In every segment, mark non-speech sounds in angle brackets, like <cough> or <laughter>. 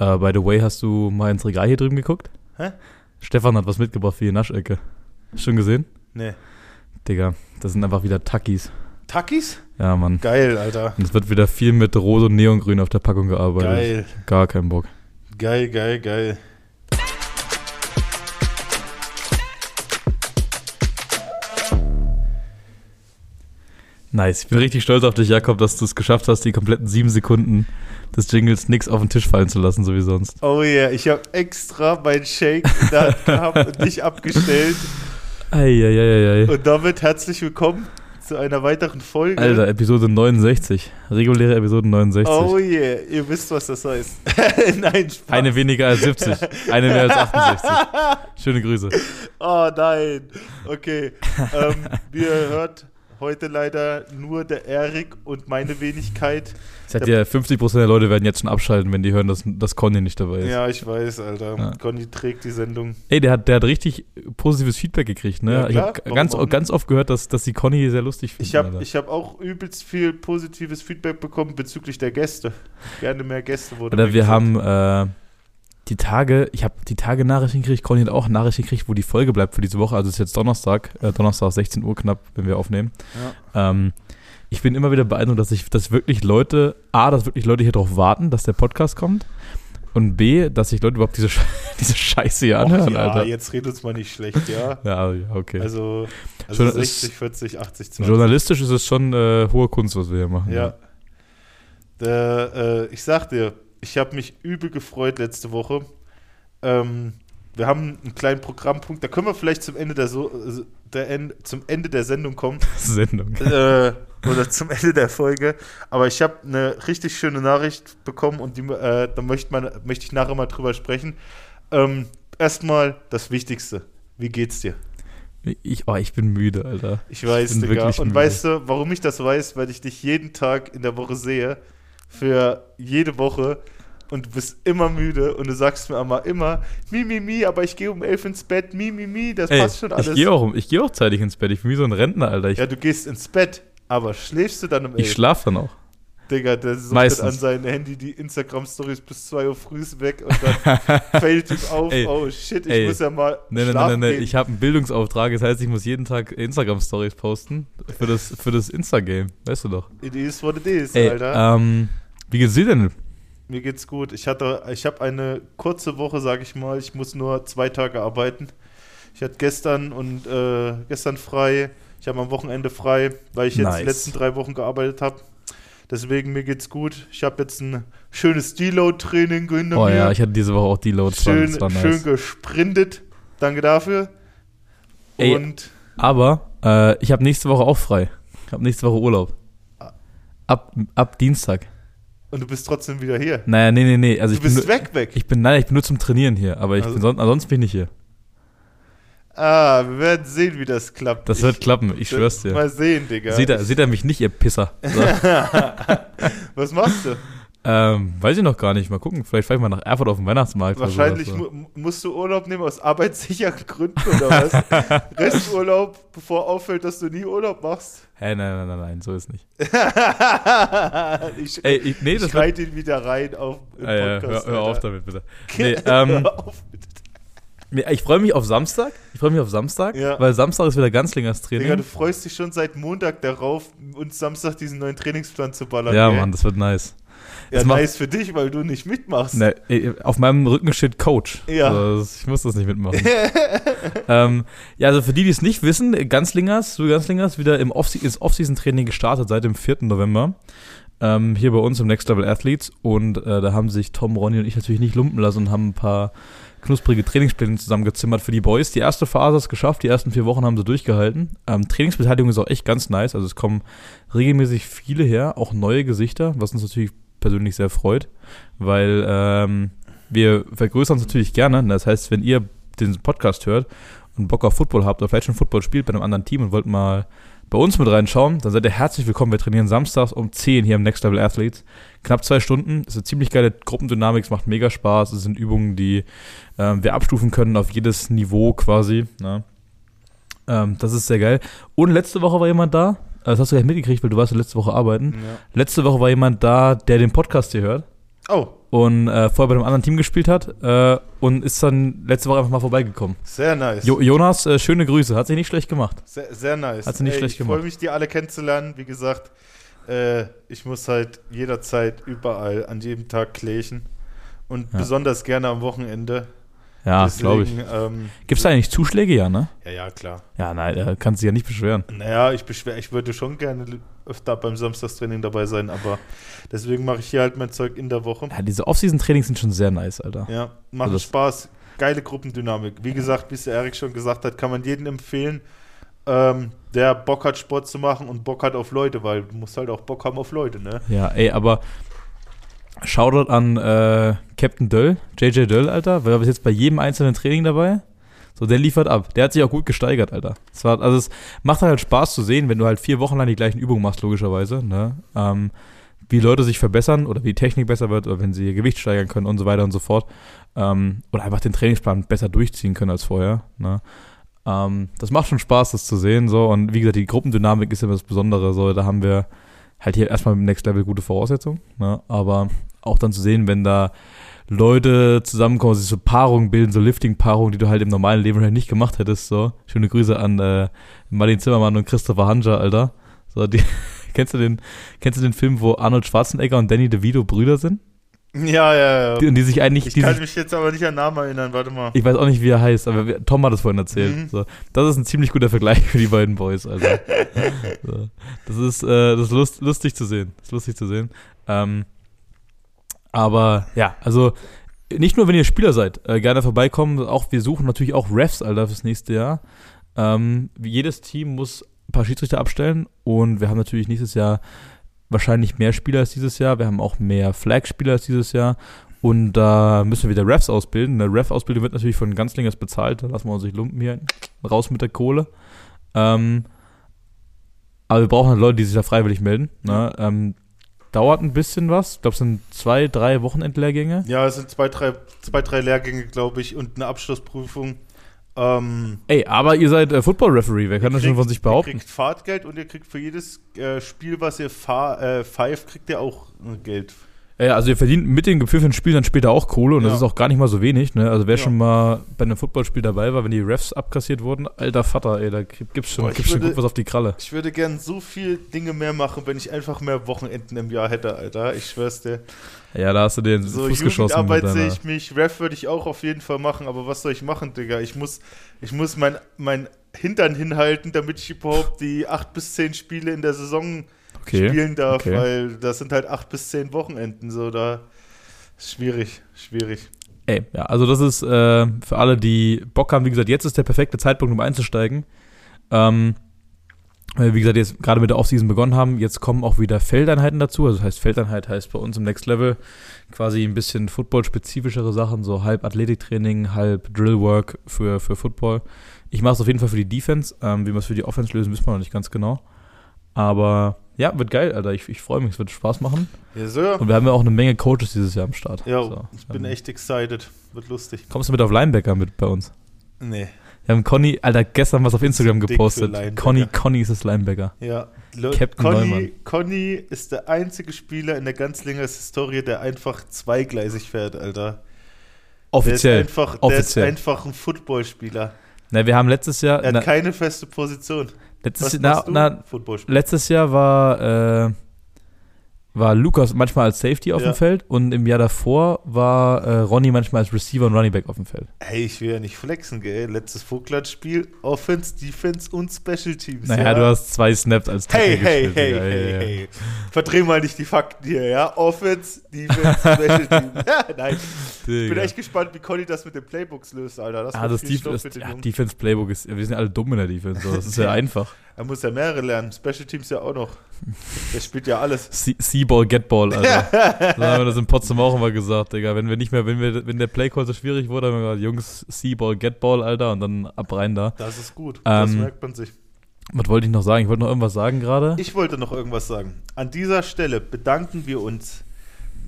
Uh, by the way, hast du mal ins Regal hier drüben geguckt? Hä? Stefan hat was mitgebracht für die Naschecke. Schon gesehen? Nee. Digga, das sind einfach wieder Takis. Takis? Ja, Mann. Geil, Alter. Und es wird wieder viel mit Rot und Neongrün auf der Packung gearbeitet. Geil. Gar kein Bock. Geil, geil, geil. Nice. Ich bin richtig stolz auf dich, Jakob, dass du es geschafft hast, die kompletten sieben Sekunden des Jingles nix auf den Tisch fallen zu lassen, so wie sonst. Oh yeah, ich habe extra meinen Shake in der Hand gehabt und nicht abgestellt. Eieieiei. Und damit herzlich willkommen zu einer weiteren Folge. Alter, Episode 69. Reguläre Episode 69. Oh yeah, ihr wisst, was das heißt. <laughs> nein, Spaß. Eine weniger als 70. Eine mehr als 68. <laughs> Schöne Grüße. Oh nein. Okay. ähm, wie ihr hört, heute leider nur der Erik und meine Wenigkeit. Ich sag dir, 50% der Leute werden jetzt schon abschalten, wenn die hören, dass, dass Conny nicht dabei ist. Ja, ich weiß, Alter. Ja. Conny trägt die Sendung. Ey, der hat, der hat richtig positives Feedback gekriegt, ne? Ja, ich habe ganz, ganz oft gehört, dass, dass die Conny sehr lustig findet. Ich habe Alter. hab auch übelst viel positives Feedback bekommen bezüglich der Gäste. Gerne mehr Gäste wurde Oder mir wir gesagt. haben äh, die Tage, ich habe die Tage Nachrichten gekriegt, Conny hat auch Nachrichten gekriegt, wo die Folge bleibt für diese Woche. Also es ist jetzt Donnerstag, äh, Donnerstag 16 Uhr knapp, wenn wir aufnehmen. Ja. Ähm, ich bin immer wieder beeindruckt, dass ich, dass wirklich Leute, A, dass wirklich Leute hier drauf warten, dass der Podcast kommt. Und B, dass sich Leute überhaupt diese, Sche- <laughs> diese Scheiße hier anhören, ja, Alter. jetzt redet uns mal nicht schlecht, ja. <laughs> Ja, ja, okay. Also, also Schon 60, ist- 40, 80, 20. Journalistisch ist es schon äh, hohe Kunst, was wir hier machen. Ja. Der, äh, ich sag dir, ich habe mich übel gefreut letzte Woche. Ähm, wir haben einen kleinen Programmpunkt, da können wir vielleicht zum Ende der, so äh, der End, zum Ende der Sendung kommen. <laughs> Sendung. äh, oder zum Ende der Folge. Aber ich habe eine richtig schöne Nachricht bekommen und die, äh, da möchte, man, möchte ich nachher mal drüber sprechen. Ähm, Erstmal das Wichtigste. Wie geht's dir? Ich, oh, ich bin müde, Alter. Ich weiß, bin Digga. Und müde. weißt du, warum ich das weiß? Weil ich dich jeden Tag in der Woche sehe. Für jede Woche. Und du bist immer müde. Und du sagst mir aber immer, mi, mi, mi, aber ich gehe um elf ins Bett. Mi, mi, mi, das Ey, passt schon alles. ich gehe auch, um- ich geh auch zeitig ins Bett. Ich bin wie so ein Rentner, Alter. Ich, ja, du gehst ins Bett. Aber schläfst du dann um elf? ich schlaf dann auch. Digga, der sucht an sein Handy die Instagram-Stories bis 2 Uhr früh weg und dann <laughs> fällt ihm auf, Ey, oh shit, ich ey. muss ja mal schlafen nee, nee. gehen. Ich habe einen Bildungsauftrag, das heißt, ich muss jeden Tag Instagram-Stories posten für das, für das Insta-Game. Weißt du doch. It is what it is, Ey, Alter. ähm, wie geht's dir denn? Mir geht's gut. Ich hatte, ich habe eine kurze Woche, sag ich mal. Ich muss nur zwei Tage arbeiten. Ich hatte gestern und äh, gestern frei. Ich habe am Wochenende frei, weil ich jetzt Nice. die letzten drei Wochen gearbeitet habe. Deswegen mir geht's gut. Ich habe jetzt ein schönes Deload-Training hinter Oh mir. ja, ich hatte diese Woche auch die Loads. schön, das war nice. schön gesprintet. Danke dafür. Ey. Und Aber äh, ich habe nächste Woche auch frei. Ich habe nächste Woche Urlaub. Ab, ab Dienstag. Und du bist trotzdem wieder hier. Naja, nee, nee, nee. Also du ich bin, bist nur, weg, weg. ich bin, nein, ich bin nur zum Trainieren hier. Aber ich Also- bin sonst, ansonsten bin ich nicht hier. Ah, wir werden sehen, wie das klappt. Das Ich- wird klappen, ich schwör's dir. Mal sehen, Digga. Seht er, seht er mich nicht, ihr Pisser. So. <laughs> Was machst du? ähm, weiß ich noch gar nicht. Mal gucken. Vielleicht fahre ich mal nach Erfurt auf den Weihnachtsmarkt. Wahrscheinlich sowas, mu musst du Urlaub nehmen aus arbeitssicheren Gründen oder was? <laughs> Resturlaub, bevor auffällt, dass du nie Urlaub machst. Hä, nein, nein, nein, nein, so ist nicht. <laughs> ich Ey, ich, nee, ich reite ihn wieder rein auf im Ah, ja, hör, Podcast. hör auf damit, bitte. Nee, ähm, Hör auf, bitte. Ich freue mich auf Samstag. Ich freue mich auf Samstag, Ja. weil Samstag ist wieder Ganzlingers Digga, Training. du freust dich schon seit Montag darauf, uns Samstag diesen neuen Trainingsplan zu ballern. Ja, gell? Mann, das wird nice. Ja, das nice für dich, weil du nicht mitmachst. Ne, ey, auf meinem Rücken steht Coach. Ja. Also, ich muss das nicht mitmachen. <laughs> ähm, ja, also für die, die es nicht wissen, Ganzlingers, du Ganzlingers, wieder im Off ins Off-Season-Training gestartet seit dem 4. November. Ähm, hier bei uns im Next Level Athletes. Und äh, da haben sich Tom, Ronny und ich natürlich nicht lumpen lassen und haben ein paar knusprige Trainingspläne zusammengezimmert für die Boys. Die erste Phase ist geschafft, die ersten vier Wochen haben sie durchgehalten. Ähm, Trainingsbeteiligung ist auch echt ganz nice. Also es kommen regelmäßig viele her, auch neue Gesichter, was uns natürlich persönlich sehr freut, weil ähm, wir vergrößern uns natürlich gerne. Das heißt, wenn ihr den Podcast hört und Bock auf Football habt oder vielleicht schon Football spielt bei einem anderen Team und wollt mal bei uns mit reinschauen, dann seid ihr herzlich willkommen. Wir trainieren samstags um 10 hier im Next Level Athletes. Knapp zwei Stunden. Es ist eine ziemlich geile Gruppendynamik, es macht mega Spaß. Es sind Übungen, die ähm, wir abstufen können auf jedes Niveau quasi. Ne? Ähm, das ist sehr geil. Und letzte Woche war jemand da. äh, Das hast du gleich mitgekriegt, weil du warst ja letzte Woche arbeiten. Ja. Letzte Woche war jemand da, der den Podcast hier hört. Oh, und äh, vorher bei einem anderen Team gespielt hat äh, und ist dann letzte Woche einfach mal vorbeigekommen. Sehr nice. Jo Jonas, äh, schöne Grüße, hat sich nicht schlecht gemacht. Sehr, sehr nice. Hat sie nicht Ey, schlecht ich gemacht. freue mich, die alle kennenzulernen. Wie gesagt, äh, ich muss halt jederzeit überall an jedem Tag klächen. Und Ja. besonders gerne am Wochenende. Ja, glaube ich. Deswegen, Ähm, Gibt es da eigentlich Zuschläge, ja, ne? ja, ja, klar. Ja, nein, da kannst du dich ja nicht beschweren. Naja, ich beschwer, ich würde schon gerne öfter beim Samstagstraining dabei sein, aber deswegen mache ich hier halt mein Zeug in der Woche. Ja, diese Off-Season-Trainings sind schon sehr nice, Alter. Ja, macht Also Spaß. Geile Gruppendynamik. Wie gesagt, wie es der Erik schon gesagt hat, kann man jedem empfehlen, ähm, der Bock hat, Sport zu machen und Bock hat auf Leute, weil du musst halt auch Bock haben auf Leute, ne? Ja, ey, aber Shoutout an äh, Captain Döll, JJ Döll, Alter, weil er bis jetzt bei jedem einzelnen Training dabei. So, der liefert ab. Der hat sich auch gut gesteigert, Alter. Es war, also es macht halt Spaß zu sehen, wenn du halt vier Wochen lang die gleichen Übungen machst, logischerweise, ne? Ähm, wie Leute sich verbessern oder wie Technik besser wird oder wenn sie ihr Gewicht steigern können und so weiter und so fort. Ähm, oder einfach den Trainingsplan besser durchziehen können als vorher, ne? Ähm, das macht schon Spaß, das zu sehen, so. Und wie gesagt, die Gruppendynamik ist ja das Besondere, so. Da haben wir halt hier erstmal im Next Level gute Voraussetzungen, ne? Aber auch dann zu sehen, wenn da Leute zusammenkommen, sich so Paarungen bilden, so Lifting-Paarungen, die du halt im normalen Leben halt nicht gemacht hättest, so. Schöne Grüße an äh, Martin Zimmermann und Christopher Hanja, Alter. So, die, <laughs> kennst du den, kennst du den Film, wo Arnold Schwarzenegger und Danny DeVito Brüder sind? Ja, ja, ja. Die, und die sich eigentlich, ich kann sich, mich jetzt aber nicht an Namen erinnern, warte mal. ich weiß auch nicht, wie er heißt, aber wir- Tom hat es vorhin erzählt. Mhm. So, das ist ein ziemlich guter Vergleich für die beiden Boys, Alter. <laughs> so, das ist, äh, das ist lust, lustig zu sehen. Das ist lustig zu sehen. Ähm, aber ja, also nicht nur, wenn ihr Spieler seid, äh, gerne vorbeikommen. Auch wir suchen natürlich auch Refs, Alter, fürs nächste Jahr. Ähm, jedes Team muss ein paar Schiedsrichter abstellen und wir haben natürlich nächstes Jahr wahrscheinlich mehr Spieler als dieses Jahr. Wir haben auch mehr Flag-Spieler als dieses Jahr. Und da müssen wir wieder Refs ausbilden. Eine Ref-Ausbildung wird natürlich von Ganzlingers bezahlt. Da lassen wir uns nicht lumpen hier. Raus mit der Kohle. Ähm, aber wir brauchen halt Leute, die sich da freiwillig melden. Ne? Ähm, dauert ein bisschen was. Ich glaube, es sind zwei, drei Wochenendlehrgänge. Ja, es sind zwei, drei, zwei, drei Lehrgänge, glaube ich, und eine Abschlussprüfung. Ähm, Ey, aber ihr seid äh, Football-Referee. Wer kann das schon von sich behaupten? Ihr kriegt Fahrtgeld und ihr kriegt für jedes äh, Spiel, was ihr fahr, äh, pfeift, kriegt ihr auch äh, Geld. Ja, also ihr verdient mit den gepfiffenen Spielen dann später auch Kohle und das Ja. ist auch gar nicht mal so wenig. Ne? Also wer Ja. schon mal bei einem Footballspiel dabei war, wenn die Refs abkassiert wurden, alter Vater, ey, da gibt- gibt's schon, Boah, gibt's schon würde- gut was auf die Kralle. Ich würde gern so viel Dinge mehr machen, wenn ich einfach mehr Wochenenden im Jahr hätte, Alter. Ich schwör's dir. Ja, da hast du den So Fuß geschossen. Mit sehe ich mich. Ref würde ich auch auf jeden Fall machen, aber was soll ich machen, Digga? Ich muss, ich muss mein, mein Hintern hinhalten, damit ich überhaupt die acht bis zehn Spiele in der Saison okay. spielen darf, okay. weil das sind halt acht bis zehn Wochenenden. So, da ist schwierig, schwierig. Ey, ja, also das ist äh, für alle, die Bock haben, wie gesagt, jetzt ist der perfekte Zeitpunkt, um einzusteigen. Ähm, wie gesagt, jetzt gerade mit der Offseason begonnen haben, jetzt kommen auch wieder Feldeinheiten dazu. Also das heißt, Feldeinheit heißt bei uns im Next Level quasi ein bisschen Football-spezifischere Sachen, so halb Athletiktraining, halb Drillwork für, für Football. Ich mache es auf jeden Fall für die Defense. Ähm, wie wir es für die Offense lösen, wissen wir noch nicht ganz genau. Aber ja, wird geil, Alter. Ich, ich freue mich, es wird Spaß machen. Ja, so. Und wir haben ja auch eine Menge Coaches dieses Jahr am Start. Ja, So, ich bin ähm, echt excited. Wird lustig. Kommst du mit auf Linebacker mit bei uns? Nee. Wir haben Conny, Alter, gestern was auf Instagram gepostet. Conny, Conny ist das Linebacker. Ja, Le Captain Conny, Neumann. Conny ist der einzige Spieler in der ganzlingers Historie, der einfach zweigleisig fährt, Alter. Offiziell. Der ist einfach, der Offiziell. ist einfach ein Footballspieler. Na, wir haben letztes Jahr, Er hat na, keine feste Position. Letztes, na, na, letztes Jahr war, äh, war Lukas manchmal als Safety auf Ja. dem Feld und im Jahr davor war äh, Ronny manchmal als Receiver und Running Back auf dem Feld. Hey, ich will ja nicht flexen, gell? Letztes Vogtland-Spiel, Offense, Defense und Special Teams. Naja, ja? du hast zwei Snaps als Tackle Hey, hey, hey, Digga. hey, Ja, ja, ja. hey. Verdreh mal nicht die Fakten hier, ja? Offense, Defense, Special <laughs> Teams. Nein, ich bin Digga. echt gespannt, wie Conny das mit den Playbooks löst, Alter. Das Ah, das, Def Stoff den ja. Defense Playbook ist, wir sind alle dumm in der Defense, so. das ist ja <laughs> einfach. Er muss ja mehrere lernen. Special Teams ja auch noch. Der spielt ja alles. <laughs> See- See-Ball, Get-Ball, Alter. <laughs> so haben wir das in Potsdam auch immer gesagt, Digga. Wenn wir nicht mehr, wenn wir, wenn der Playcall so schwierig wurde, haben wir gesagt, Jungs, See-Ball, Get-Ball, Alter, und dann ab rein da. Das ist gut. das Ähm, merkt man sich. Was wollte ich noch sagen? Ich wollte noch irgendwas sagen gerade. Ich wollte noch irgendwas sagen. An dieser Stelle bedanken wir uns.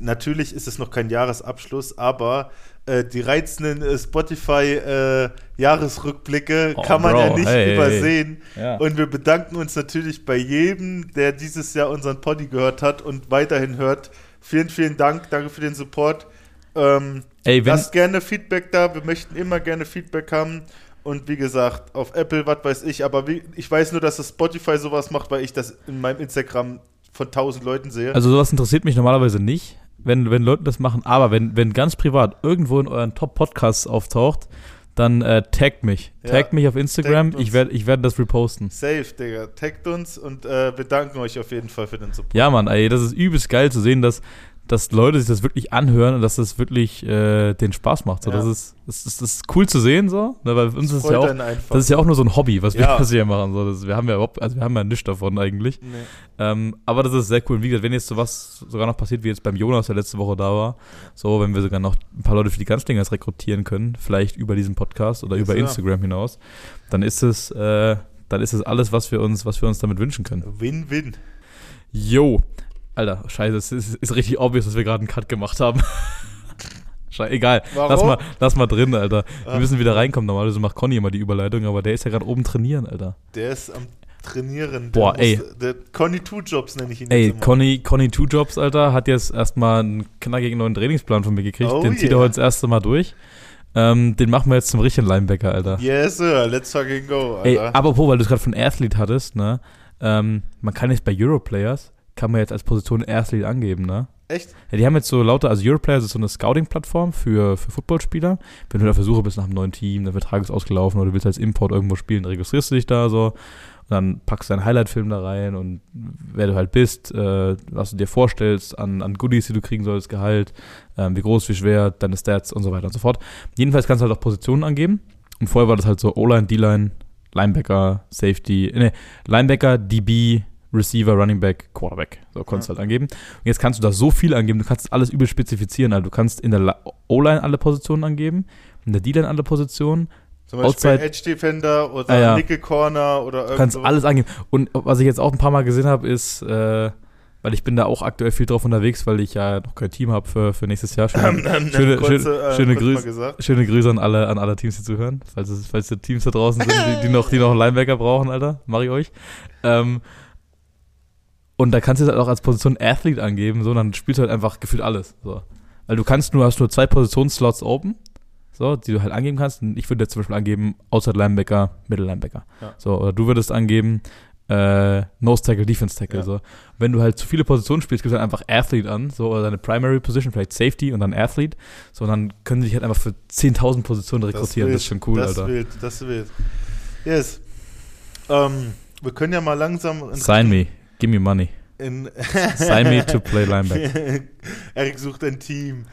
Natürlich ist es noch kein Jahresabschluss, aber äh, die reizenden äh, Spotify-Jahresrückblicke Oh, kann man Bro, ja nicht hey, übersehen. Ja. Und wir bedanken uns natürlich bei jedem, der dieses Jahr unseren Poddy gehört hat und weiterhin hört, Vielen, vielen Dank. Danke für den Support. Ähm, Ey, lasst gerne Feedback da. Wir möchten immer gerne Feedback haben. Und wie gesagt, auf Apple, was weiß ich, aber wie, ich weiß nur, dass das Spotify sowas macht, weil ich das in meinem Instagram von 1000 Leuten sehe. also sowas interessiert mich normalerweise nicht, wenn, wenn Leute das machen, aber wenn, wenn ganz privat irgendwo in euren Top-Podcasts auftaucht, dann äh, taggt mich. Ja, Taggt mich auf Instagram, ich werde ich werd das reposten. Safe, Digga. Taggt uns und äh, wir danken euch auf jeden Fall für den Support. Ja, Mann, ey, das ist übelst geil zu sehen, dass, dass Leute sich das wirklich anhören und dass das wirklich äh, den Spaß macht. So, Ja. das, ist, das, ist, das ist cool zu sehen, so, ne, weil uns ist ja auch, das ist ja auch nur so ein Hobby, was wir, Ja. <laughs> was hier machen. So, das, wir haben ja überhaupt, also wir haben ja nichts davon eigentlich. Nee. Ähm, aber das ist sehr cool. Und wie gesagt, wenn jetzt sowas sogar noch passiert, wie jetzt beim Jonas, der letzte Woche da war, so, wenn wir sogar noch ein paar Leute für die Ganzlingers rekrutieren können, vielleicht über diesen Podcast oder Yes, über. Instagram hinaus, dann ist es, äh, dann ist es alles, was wir uns, was wir uns damit wünschen können. Win-win. Yo. Alter, scheiße, es ist, ist richtig obvious, dass wir gerade einen Cut gemacht haben. <laughs> Scheiße, egal. Warum? Lass mal, lass mal drin, Alter. Wir Ah. müssen wieder reinkommen. Normalerweise macht Conny immer die Überleitung, aber der ist ja gerade oben trainieren, Alter. Der ist am Trainieren. Boah, der ey. muss- Der Conny Two Jobs nenne ich ihn Ey, jetzt immer. Conny, Conny Two Jobs, Alter, hat jetzt erstmal einen knackigen neuen Trainingsplan von mir gekriegt. Oh Den zieht er yeah. heute das erste Mal durch. Ähm, den machen wir jetzt zum richtigen Linebacker, Alter. Yes, sir. Let's fucking go, Ey, Alter. apropos, weil du es gerade von Athlete hattest, ne? Ähm, man kann jetzt bei Europlayers, kann man jetzt als Position Athlete angeben, ne? Echt? Ja, die haben jetzt so lauter, also Europlayers ist so eine Scouting-Plattform für, für Footballspieler. Wenn du auf der Suche bist nach einem neuen Team, der Vertrag ist ausgelaufen oder du willst als Import irgendwo spielen, registrierst du dich da so und dann packst du deinen Highlight-Film da rein und wer du halt bist, äh, was du dir vorstellst an, an Goodies, die du kriegen sollst, Gehalt, ähm, wie groß, wie schwer, deine Stats und so weiter und so fort. Jedenfalls kannst du halt auch Positionen angeben und vorher war das halt so O-Line, D-Line, Linebacker, Safety, ne, Linebacker, DB, Receiver, Running Back, Quarterback. So konntest du halt angeben. Und jetzt kannst du da so viel angeben, du kannst alles übel spezifizieren. Also du kannst in der O-Line alle Positionen angeben, in der D-Line alle Positionen. Zum Beispiel Outside- Edge Defender oder Ah, ja. Nickel Corner oder Du kannst alles angeben. Und was ich jetzt auch ein paar Mal gesehen habe, ist, äh, weil ich bin da auch aktuell viel drauf unterwegs, weil ich ja noch kein Team habe für, für nächstes Jahr. Schöne, <laughs> schöne, schöne, äh, schöne mal Grüße. gesagt. schöne Grüße an alle, an alle Teams, die zuhören. Falls falls die Teams da draußen sind, die, die, noch, die noch einen Linebacker brauchen, Alter, mache ich euch. Ähm, und da kannst du es halt auch als Position Athlete angeben, so, dann spielst du halt einfach gefühlt alles. So. Weil du kannst nur, hast nur zwei Positionsslots open, so, die du halt angeben kannst. Und ich würde jetzt zum Beispiel angeben, Outside Linebacker, Middle Linebacker. Ja. So, oder du würdest angeben, äh, Nose Tackle, Defense Tackle. Ja. So. Wenn du halt zu viele Positionen spielst, gibst du halt einfach Athlete an, so, oder deine Primary Position, vielleicht Safety und dann Athlete. So, und dann können sie dich halt einfach für 10.000 Positionen rekrutieren. Das, ist schon cool, das Alter. Das wild, das wild. Yes. Ähm, wir können ja mal langsam Sign me. Give me money. In Sign me to play linebacker. <laughs> Erik sucht ein Team.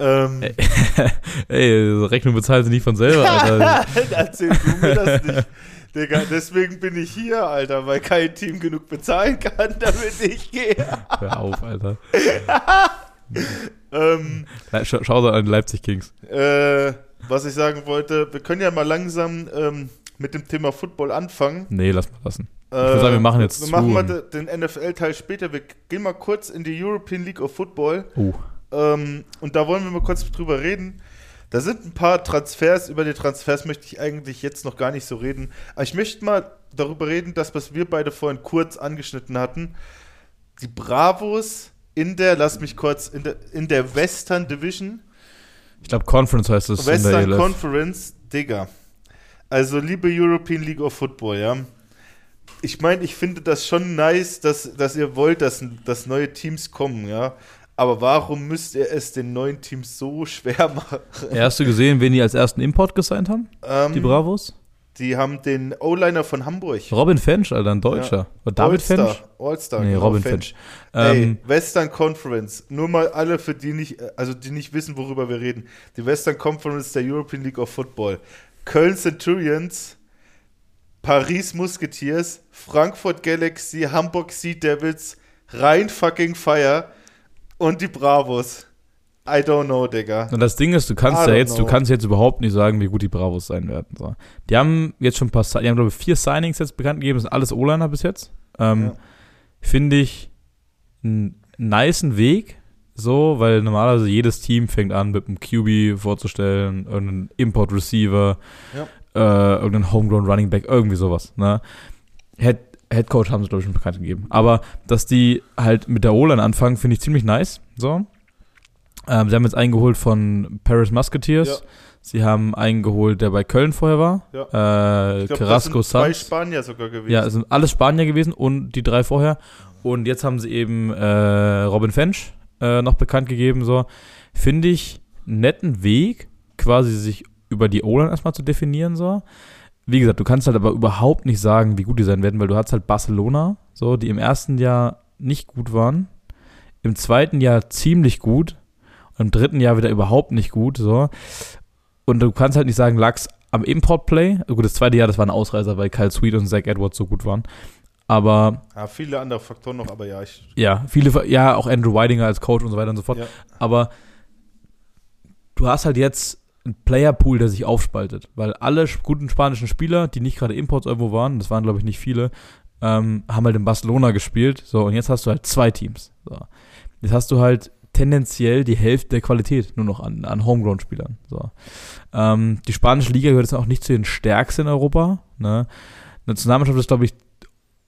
Ähm, <laughs> Ey. Rechnung bezahlen sie nicht von selber, Alter. <laughs> Erzähl du mir das nicht. Digga, deswegen bin ich hier, Alter, weil kein Team genug bezahlen kann, damit ich gehe. Hör auf, Alter. Ähm, Schau, schau so an die Leipzig Kings. äh, was ich sagen wollte, wir können ja mal langsam ähm, mit dem Thema Football anfangen. Nee, lass mal lassen. Äh, würde sagen, wir machen jetzt Wir machen mal den NFL-Teil später. Wir gehen mal kurz in die European League of Football. Oh. Ähm, und da wollen wir mal kurz drüber reden. Da sind ein paar Transfers. Über die Transfers möchte ich eigentlich jetzt noch gar nicht so reden. Aber ich möchte mal darüber reden, das, was wir beide vorhin kurz angeschnitten hatten. Die Bravos in der, lass mich kurz, in der, in der Western Division. Ich glaube, Conference heißt es in der E Western ELF. Conference, Digga. Also, liebe European League of Football, ja. Ich meine, ich finde das schon nice, dass, dass ihr wollt, dass, dass neue Teams kommen, ja. Aber warum müsst ihr es den neuen Teams so schwer machen? Ja, hast du gesehen, wen die als ersten Import gesigned haben? Ähm, Die Bravos? die haben den O-Liner von Hamburg. Robin Fench, Alter, ein Deutscher. Oder David All-Star, Fench? All-Star, Nee, genau, Robin Fench. Ähm, Ey, Western Conference. Nur mal alle, für die nicht, also die nicht wissen, worüber wir reden. Die Western Conference der European League of Football. Köln Centurions, Paris Musketeers, Frankfurt Galaxy, Hamburg Sea Devils, Rhein fucking Fire und die Bravos. I don't know, Digga. Und das Ding ist, du kannst I ja jetzt, du know. kannst jetzt überhaupt nicht sagen, wie gut die Bravos sein werden. So. Die haben jetzt schon ein paar, die haben glaube ich vier Signings jetzt bekannt gegeben, das sind alles O-Liner bis jetzt. Ähm, Ja. Finde ich einen niceen Weg, so, weil normalerweise jedes Team fängt an, mit einem QB vorzustellen, irgendeinen Import-Receiver, äh, irgendeinen Homegrown Running Back, irgendwie sowas. Ne? Hätt, Headcoach haben sie, glaube ich, schon bekannt gegeben. Aber dass die halt mit der O-Line anfangen, finde ich ziemlich nice. So. Ähm, sie haben jetzt eingeholt von Paris Musketeers. Ja. Sie haben eingeholt, der bei Köln vorher war. Äh, Ich glaub, Carrasco das sind zwei Sanz. Spanier sogar gewesen. Ja, es sind alles Spanier gewesen und die drei vorher. Und jetzt haben sie eben äh, Robin Fench äh, noch bekannt gegeben. So finde ich einen netten Weg, quasi sich über die O-Line erstmal zu definieren. So, wie gesagt, du kannst halt aber überhaupt nicht sagen, wie gut die sein werden, weil du hast halt Barcelona, so die im ersten Jahr nicht gut waren, im zweiten Jahr ziemlich gut und im dritten Jahr wieder überhaupt nicht gut. So und du kannst halt nicht sagen, lag's am Import-Play. Gut, das zweite Jahr, das war ein Ausreißer, weil Kyle Sweet und Zach Edwards so gut waren. Aber Ja, viele andere Faktoren noch, aber ja, ich. ja, viele, ja, auch Andrew Weidinger als Coach und so weiter und so fort. Ja. Aber du hast halt jetzt einen Playerpool, der sich aufspaltet, weil alle guten spanischen Spieler, die nicht gerade Imports irgendwo waren, das waren glaube ich nicht viele, ähm, haben halt in Barcelona gespielt. So, und jetzt hast du halt zwei Teams. So. Jetzt hast du halt tendenziell die Hälfte der Qualität nur noch an, an Homegrown-Spielern. So. Ähm, die spanische Liga gehört jetzt auch nicht zu den stärksten in Europa. Ne? Eine Nationalmannschaft ist, glaube ich,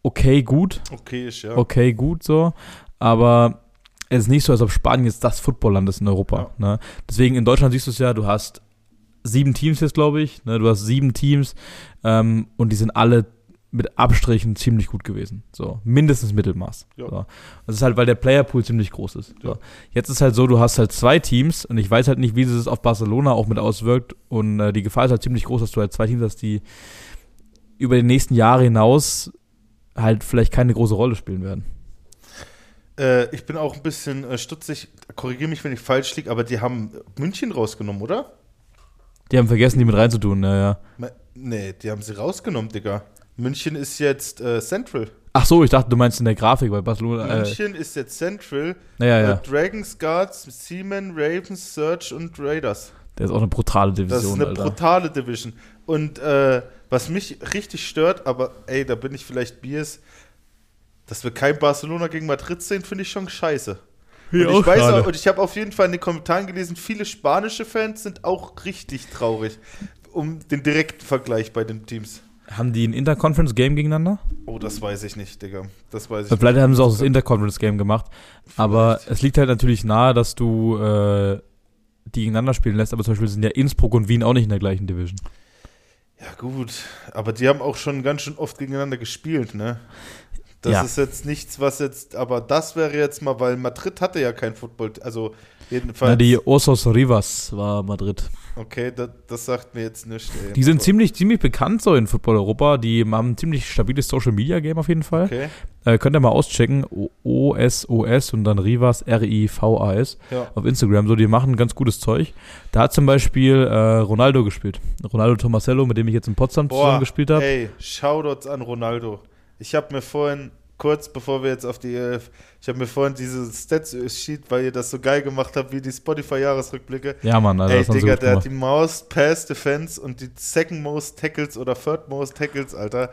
okay gut Okay, ist ja. okay, gut so, aber es ist nicht so, als ob Spanien jetzt das Footballland ist in Europa. Ne? Deswegen in Deutschland siehst du es ja, du hast sieben Teams jetzt, glaube ich, ne? du hast sieben Teams ähm, und die sind alle mit Abstrichen ziemlich gut gewesen. So, mindestens Mittelmaß. Ja. So. Das ist halt, weil der Playerpool ziemlich groß ist. Ja. So. Jetzt ist halt so, du hast halt zwei Teams und ich weiß halt nicht, wie es auf Barcelona auch mit auswirkt und äh, die Gefahr ist halt ziemlich groß, dass du halt zwei Teams hast, die über die nächsten Jahre hinaus halt vielleicht keine große Rolle spielen werden. Äh, ich bin auch ein bisschen äh, stutzig. Korrigiere mich, wenn ich falsch liege, aber die haben München rausgenommen, oder? Die haben vergessen, die mit reinzutun, naja. Nee, die haben sie rausgenommen, Digga. München ist jetzt äh, Central. Ach so, ich dachte, du meinst in der Grafik bei Barcelona. Äh, München ist jetzt Central. naja, Äh, ja. Dragons, Guards, Seamen, Ravens, Search und Raiders. Der ist auch eine brutale Das ist Division, eine Alter. brutale Division. Und äh, was mich richtig stört, aber ey, da bin ich vielleicht Biers, dass wir kein Barcelona gegen Madrid sehen, finde ich schon scheiße. Und ich weiß auch, und ich habe auf jeden Fall in den Kommentaren gelesen, viele spanische Fans sind auch richtig traurig um den direkten Vergleich bei den Teams. Haben die ein Interconference-Game gegeneinander? Oh, das weiß ich nicht, Digga. Das weiß ich Vielleicht nicht. haben sie auch das Interconference-Game gemacht. Aber Vielleicht. es liegt halt natürlich nahe, dass du äh, die gegeneinander spielen lässt. Aber zum Beispiel sind ja Innsbruck und Wien auch nicht in der gleichen Division. Ja, gut. Aber die haben auch schon ganz schön oft gegeneinander gespielt, ne? Das Ja. ist jetzt nichts, was jetzt, aber das wäre jetzt mal, weil Madrid hatte ja kein Football, also jedenfalls. Na, die Osos Rivas war Madrid. okay, das, das sagt mir jetzt nichts. ey. Die sind Aber- ziemlich, ziemlich bekannt so in Football Europa. Die haben ein ziemlich stabiles Social-Media-Game auf jeden Fall. Okay, Äh, könnt ihr mal auschecken. O- O-S-O-S und dann Rivas, R-I-V-A-S. ja. auf Instagram, so die machen ganz gutes Zeug. Da hat zum Beispiel äh, Ronaldo gespielt. Ronaldo Tomasello, mit dem ich jetzt in Potsdam zusammen gespielt habe. Ey, Shoutouts an Ronaldo. Ich habe mir vorhin, kurz bevor wir jetzt auf die ELF, ich habe mir vorhin dieses Stats-Sheet, weil ihr das so geil gemacht habt, wie die Spotify-Jahresrückblicke. Ja, Mann, Alter, Ey, Digga, der hat die Most Pass Defense und die Second Most Tackles oder Third Most Tackles, Alter.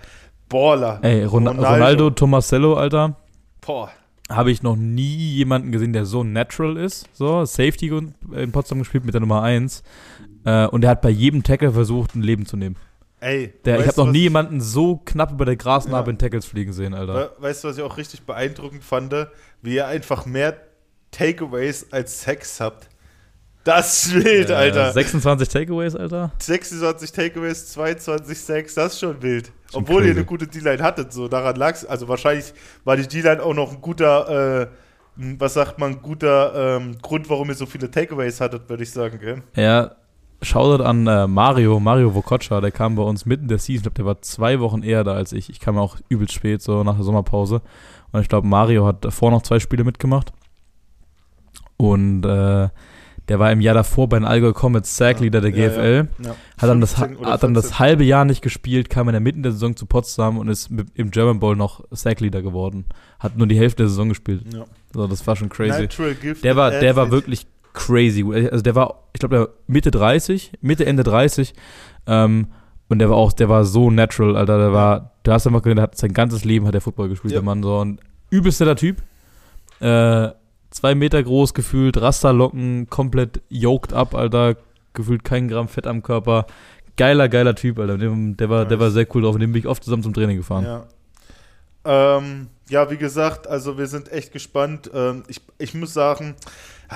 Baller. Ey, Ron Ronaldo. Tomasello, Alter, Boah. habe ich noch nie jemanden gesehen, der so natural ist. So, Safety in Potsdam gespielt mit der Nummer 1. Äh, und der hat bei jedem Tackle versucht, ein Leben zu nehmen. Ey, Der, ich habe noch nie jemanden so knapp über der Grasnarbe Ja. in Tackles fliegen sehen, Alter. We weißt du, was ich auch richtig beeindruckend fand? Wie ihr einfach mehr Takeaways als Sex habt. Das ist wild, Äh, Alter. 26 Takeaways, Alter. 26 Takeaways, 22 Sex, das ist schon wild. Schon Obwohl ihr crazy. eine gute D-Line hattet, so daran lag's. Also wahrscheinlich war die D-Line auch noch ein guter, äh, was sagt man, ein guter ähm, Grund, warum ihr so viele Takeaways hattet, würde ich sagen, gell? Ja, Shoutout an äh, Mario, Mario Vokoccia, der kam bei uns mitten der Season, ich glaube, der war zwei Wochen eher da als ich. Ich kam auch übelst spät, so nach der Sommerpause. Und ich glaube, Mario hat davor noch zwei Spiele mitgemacht. Und äh, der war im Jahr davor bei den Allgäu Comets Sack Leader der Ja, GFL. Ja. Hat dann, das, 15 oder hat dann das 14. halbe Jahr nicht gespielt, kam in der Mitte der Saison zu Potsdam und ist im German Bowl noch Sack Leader geworden. Hat nur die Hälfte der Saison gespielt. Ja. So, das war schon crazy. Der war, der war wirklich crazy. gut. Also der war, ich glaube, der war Mitte 30, Mitte, Ende 30. Ähm, und der war auch, der war so natural, Alter. Der war, du hast einfach gesehen, der hat sein ganzes Leben hat der Football gespielt, Ja. der Mann. So ein übelst netter Typ. Äh, zwei Meter groß gefühlt, Rasterlocken, komplett yoked up, Alter. Gefühlt kein Gramm Fett am Körper. Geiler, geiler Typ, Alter. Der, der, war, der war sehr cool drauf. Und dem bin ich oft zusammen zum Training gefahren. Ja. Ähm, ja, wie gesagt, also wir sind echt gespannt. Ähm, ich, ich muss sagen,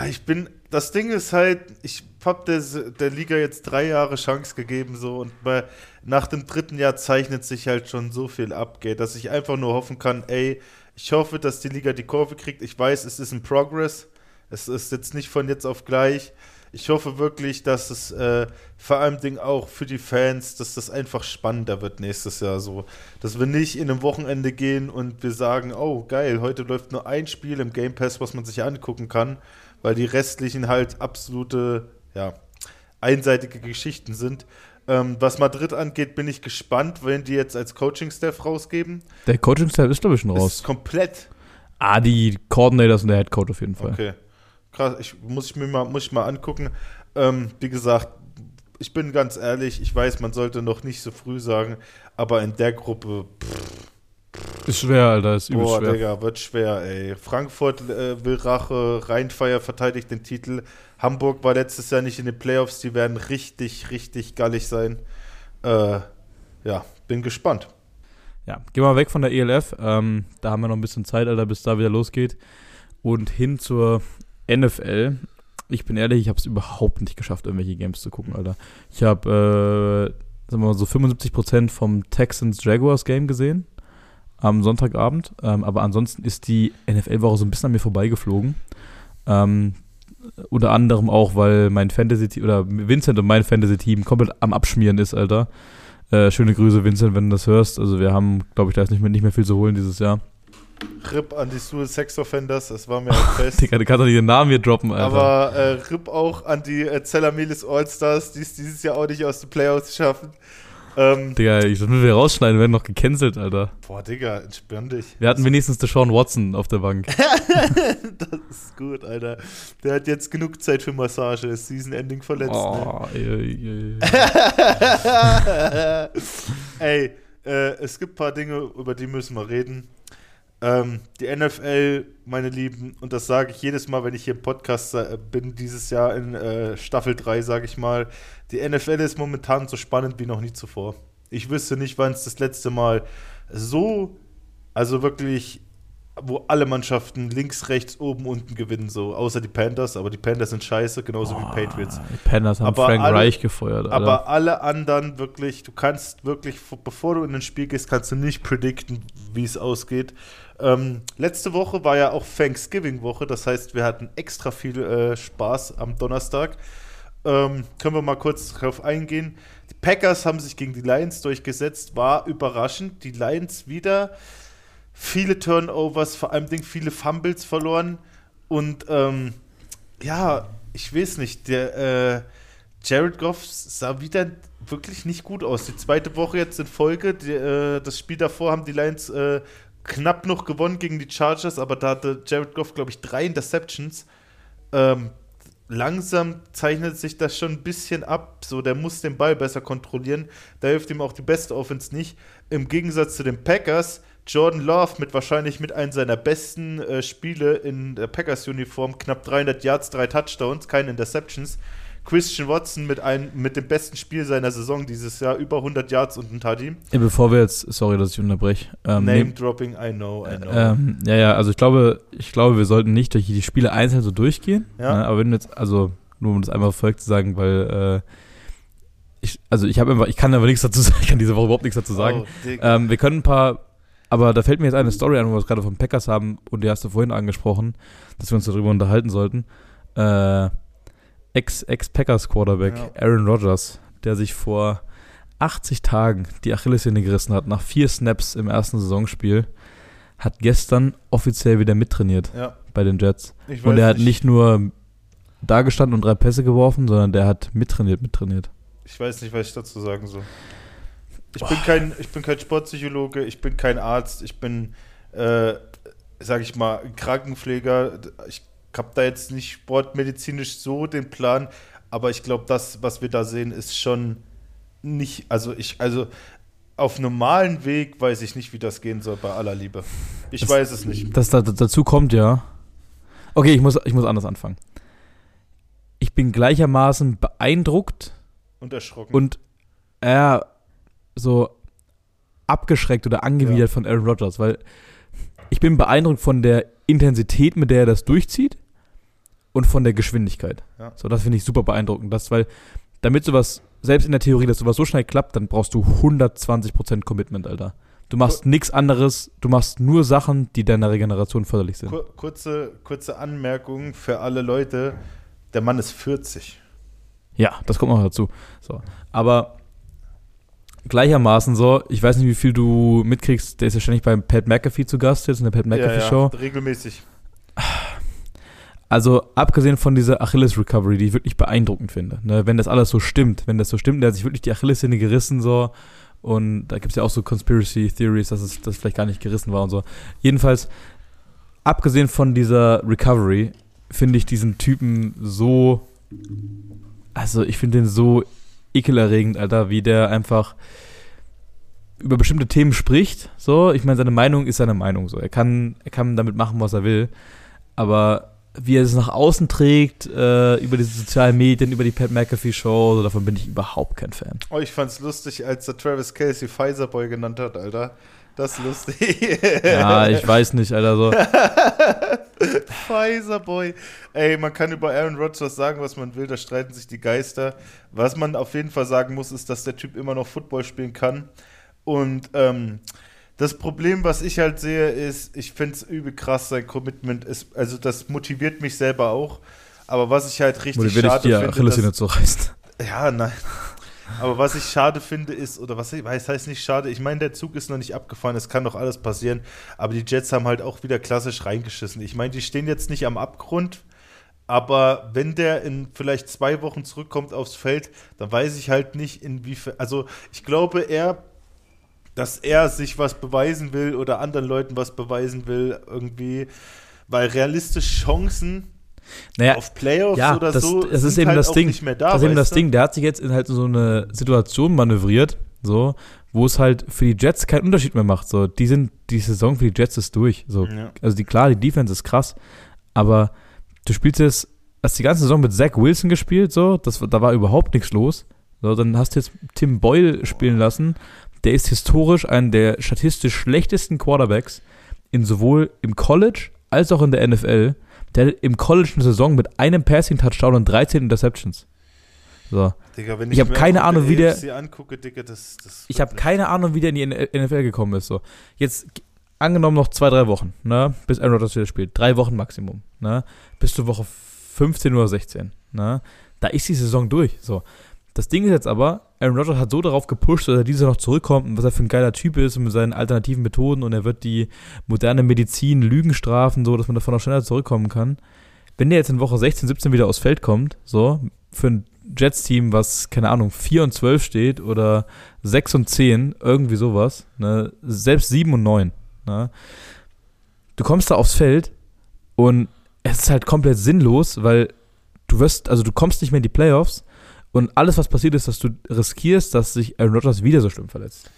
ich bin, das Ding ist halt, ich habe der, der Liga jetzt drei Jahre Chance gegeben, so und bei, nach dem dritten Jahr zeichnet sich halt schon so viel ab, gell, dass ich einfach nur hoffen kann, ey, ich hoffe, dass die Liga die Kurve kriegt. Ich weiß, es ist ein Progress. Es ist jetzt nicht von jetzt auf gleich. Ich hoffe wirklich, dass es äh, vor allem Ding auch für die Fans, dass das einfach spannender wird nächstes Jahr so. Dass wir nicht in einem Wochenende gehen und wir sagen, oh geil, heute läuft nur ein Spiel im Game Pass, was man sich angucken kann, weil die restlichen halt absolute, ja, einseitige Geschichten sind. Ähm, was Madrid angeht, bin ich gespannt, wenn die jetzt als Coaching-Staff rausgeben. Der Coaching-Staff ist, glaube ich, schon raus. Ist komplett. Ah, die Coordinators und der Head Coach auf jeden Fall. Okay. Krass, ich, muss ich mir mal, muss ich mal angucken. Ähm, wie gesagt, ich bin ganz ehrlich, ich weiß, man sollte noch nicht so früh sagen, aber in der Gruppe. Pff, ist schwer, Alter, ist übel Boah, schwer. Digga, wird schwer, ey. Frankfurt äh, will Rache, Rheinfeier verteidigt den Titel. Hamburg war letztes Jahr nicht in den Playoffs, die werden richtig, richtig gallig sein. Äh, ja, bin gespannt. Ja, gehen wir weg von der ELF. Ähm, da haben wir noch ein bisschen Zeit, Alter, bis da wieder losgeht. Und hin zur NFL. Ich bin ehrlich, ich habe es überhaupt nicht geschafft, irgendwelche Games zu gucken, Alter. Ich habe, äh, sagen wir mal so 75% vom Texans Jaguars Game gesehen am Sonntagabend. Ähm, aber ansonsten ist die NFL-Woche so ein bisschen an mir vorbeigeflogen. Ähm, unter anderem auch, weil mein Fantasy-Team oder Vincent und mein Fantasy-Team komplett am Abschmieren ist, Alter. Äh, schöne Grüße, Vincent, wenn du das hörst. Also wir haben, glaube ich, da ist nicht mehr, nicht mehr viel zu holen dieses Jahr. RIP an die Suicide Sex Offenders, das war mir halt <laughs> fest. Digga, du kannst doch nicht den Namen hier droppen, Alter. Aber äh, RIP auch an die äh, Zellamelis Allstars, die es dieses Jahr auch nicht aus den Playoffs schaffen. Ähm, Digga, ich, das müssen wir rausschneiden, werden noch gecancelt, Alter. Boah, Digga, entspann dich. Wir hatten wenigstens Deshaun Watson auf der Bank. <laughs> das ist gut, Alter. Der hat jetzt genug Zeit für Massage, ist Season-Ending verletzt. Oh, ne? ey, ey, <laughs> ey äh, es gibt ein paar Dinge, über die müssen wir reden. Ähm, die NFL, meine Lieben, und das sage ich jedes Mal, wenn ich hier im Podcast äh, bin, dieses Jahr in äh, Staffel 3, sage ich mal, die NFL ist momentan so spannend wie noch nie zuvor. Ich wüsste nicht, wann es das letzte Mal so, also wirklich wo alle Mannschaften links, rechts, oben, unten gewinnen, so, außer die Panthers, aber die Panthers sind scheiße, genauso oh, wie Patriots. Die Panthers haben aber Frank alle, Reich gefeuert. Alter. Aber alle anderen wirklich, du kannst wirklich, bevor du in ein Spiel gehst, kannst du nicht predikten, wie es ausgeht. Ähm, letzte Woche war ja auch Thanksgiving-Woche, das heißt, wir hatten extra viel äh, Spaß am Donnerstag. Ähm, können wir mal kurz darauf eingehen. Die Packers haben sich gegen die Lions durchgesetzt, war überraschend. Die Lions wieder viele Turnovers, vor allem viele Fumbles verloren. Und ähm, ja, ich weiß nicht, der äh, Jared Goff sah wieder wirklich nicht gut aus. Die zweite Woche jetzt in Folge, die, äh, das Spiel davor haben die Lions äh, knapp noch gewonnen gegen die Chargers, aber da hatte Jared Goff, glaube ich, drei Interceptions. Ähm, langsam zeichnet sich das schon ein bisschen ab. So, der muss den Ball besser kontrollieren. Da hilft ihm auch die beste Offense nicht. Im Gegensatz zu den Packers, Jordan Love mit wahrscheinlich mit einem seiner besten äh, Spiele in der Packers-Uniform, knapp 300 Yards, drei Touchdowns, keine Interceptions. Christian Watson mit, einem, mit dem besten Spiel seiner Saison dieses Jahr, über 100 Yards und ein Tuddy. Ja, bevor wir jetzt, sorry, dass ich unterbreche. Ähm, Name-Dropping, I know, I know. Ähm, ja, ja, also ich glaube, ich glaube, wir sollten nicht durch die Spiele einzeln so durchgehen. Ja. Ne, aber wenn jetzt, also nur um das einmal folgt zu sagen, weil äh, ich, also ich habe einfach, ich kann aber nichts dazu <laughs> sagen, ich kann diese Woche überhaupt nichts dazu sagen. Oh, ähm, wir können ein paar aber da fällt mir jetzt eine Story an, wo wir es gerade von Packers haben und die hast du vorhin angesprochen, dass wir uns darüber unterhalten sollten. Äh, Ex-Packers-Quarterback ja. Aaron Rodgers, der sich vor 80 Tagen die Achillessehne gerissen hat, nach vier Snaps im ersten Saisonspiel, hat gestern offiziell wieder mittrainiert ja. bei den Jets. und er hat nicht. nicht nur da gestanden und drei Pässe geworfen, sondern der hat mittrainiert, mittrainiert. Ich weiß nicht, was ich dazu sagen soll. Ich bin, kein, ich bin kein Sportpsychologe, ich bin kein Arzt, ich bin, äh, sag ich mal, Krankenpfleger. Ich habe da jetzt nicht sportmedizinisch so den Plan, aber ich glaube, das, was wir da sehen, ist schon nicht, also ich, also auf normalen Weg weiß ich nicht, wie das gehen soll, bei aller Liebe. Ich das, weiß es nicht. Das, das, dazu kommt ja. Okay, ich muss, ich muss anders anfangen. Ich bin abgeschreckt oder angewidert ja. von Aaron Rodgers, weil ich bin beeindruckt von der Intensität, mit der er das durchzieht und von der Geschwindigkeit. Ja. So, das finde ich super beeindruckend. Das, weil, damit sowas, selbst in der Theorie, dass sowas so schnell klappt, dann brauchst du 120% Commitment, Alter. Du machst nichts anderes, du machst nur Sachen, die deiner Regeneration förderlich sind. Kurze, kurze Anmerkung für alle Leute: Der Mann ist 40. Ja, das kommt noch dazu. So. Aber gleichermaßen so, ich weiß nicht, wie viel du mitkriegst, der ist ja ständig beim Pat McAfee zu Gast jetzt in der Pat McAfee ja, Show. Ja, regelmäßig. Also abgesehen von dieser Achilles-Recovery, die ich wirklich beeindruckend finde, ne, wenn das alles so stimmt, wenn das so stimmt, der hat sich wirklich die Achillessehne gerissen so und da gibt es ja auch so Conspiracy Theories, dass es das vielleicht gar nicht gerissen war und so. Jedenfalls, abgesehen von dieser Recovery, finde ich diesen Typen so, also ich finde den so ekelerregend, Alter, wie der einfach über bestimmte Themen spricht. So, ich meine, seine Meinung ist seine Meinung. So, er kann, er kann damit machen, was er will. Aber wie er es nach außen trägt, äh, über diese sozialen Medien, über die Pat McAfee Show, so, davon bin ich überhaupt kein Fan. Oh, ich fand's lustig, als der Travis Casey Pfizer Boy genannt hat, Alter. Das ist lustig. <laughs> ja, ich weiß nicht, Alter, so. <laughs> Pfizer Boy. Ey, man kann über Aaron Rodgers sagen, was man will, da streiten sich die Geister. Was man auf jeden Fall sagen muss, ist, dass der Typ immer noch Football spielen kann. Und ähm, das Problem, was ich halt sehe, ist, ich finde es übel krass, sein Commitment ist, also das motiviert mich selber auch. Aber was ich halt richtig Motiviert schade ich die finde, dass, zu reißen. Ja, nein. Aber was ich schade finde ist, oder was heißt, heißt nicht schade, ich meine, der Zug ist noch nicht abgefahren, es kann doch alles passieren, aber die Jets haben halt auch wieder klassisch reingeschissen. Ich meine, die stehen jetzt nicht am Abgrund, aber wenn der in vielleicht zwei Wochen zurückkommt aufs Feld, dann weiß ich halt nicht, inwiefern, also ich glaube, er dass er sich was beweisen will oder anderen Leuten was beweisen will, irgendwie, weil realistische Chancen naja, auf Playoffs ja, oder das, so das ist eben halt das Ding. nicht mehr da. Das ist eben das du? Ding. Der hat sich jetzt in halt so eine Situation manövriert, so, wo es halt für die Jets keinen Unterschied mehr macht. So, die sind, die Saison für die Jets ist durch. So, ja. also die klar, die Defense ist krass, aber du spielst jetzt, hast die ganze Saison mit Zach Wilson gespielt, so, das, da war überhaupt nichts los. So, dann hast du jetzt Tim Boyle spielen lassen der ist historisch einer der statistisch schlechtesten Quarterbacks in sowohl im College als auch in der NFL. Der hat im College eine Saison mit einem Passing-Touchdown und 13 Interceptions. So. Digga, ich, ich habe keine Ahnung, wie der. Angucke, Digga, das, das ich habe keine Ahnung, wie der in die NFL gekommen ist. So. Jetzt angenommen noch zwei, drei Wochen, ne, bis Aaron Rodgers wieder spielt. Drei Wochen Maximum, ne, bis zur Woche 15 oder 16, ne. Da ist die Saison durch. So. Das Ding ist jetzt aber, Aaron Rodgers hat so darauf gepusht, dass er dieser noch zurückkommt und was er für ein geiler Typ ist und mit seinen alternativen Methoden und er wird die moderne Medizin Lügen strafen, so dass man davon auch schneller zurückkommen kann. Wenn der jetzt in Woche 16, 17 wieder aufs Feld kommt, so, für ein Jets-Team, was, keine Ahnung, 4 und 12 steht oder 6 und 10, irgendwie sowas, ne, selbst 7 und 9, ne, du kommst da aufs Feld und es ist halt komplett sinnlos, weil du wirst, also du kommst nicht mehr in die Playoffs, und alles, was passiert ist, dass du riskierst, dass sich Aaron Rodgers wieder so schlimm verletzt.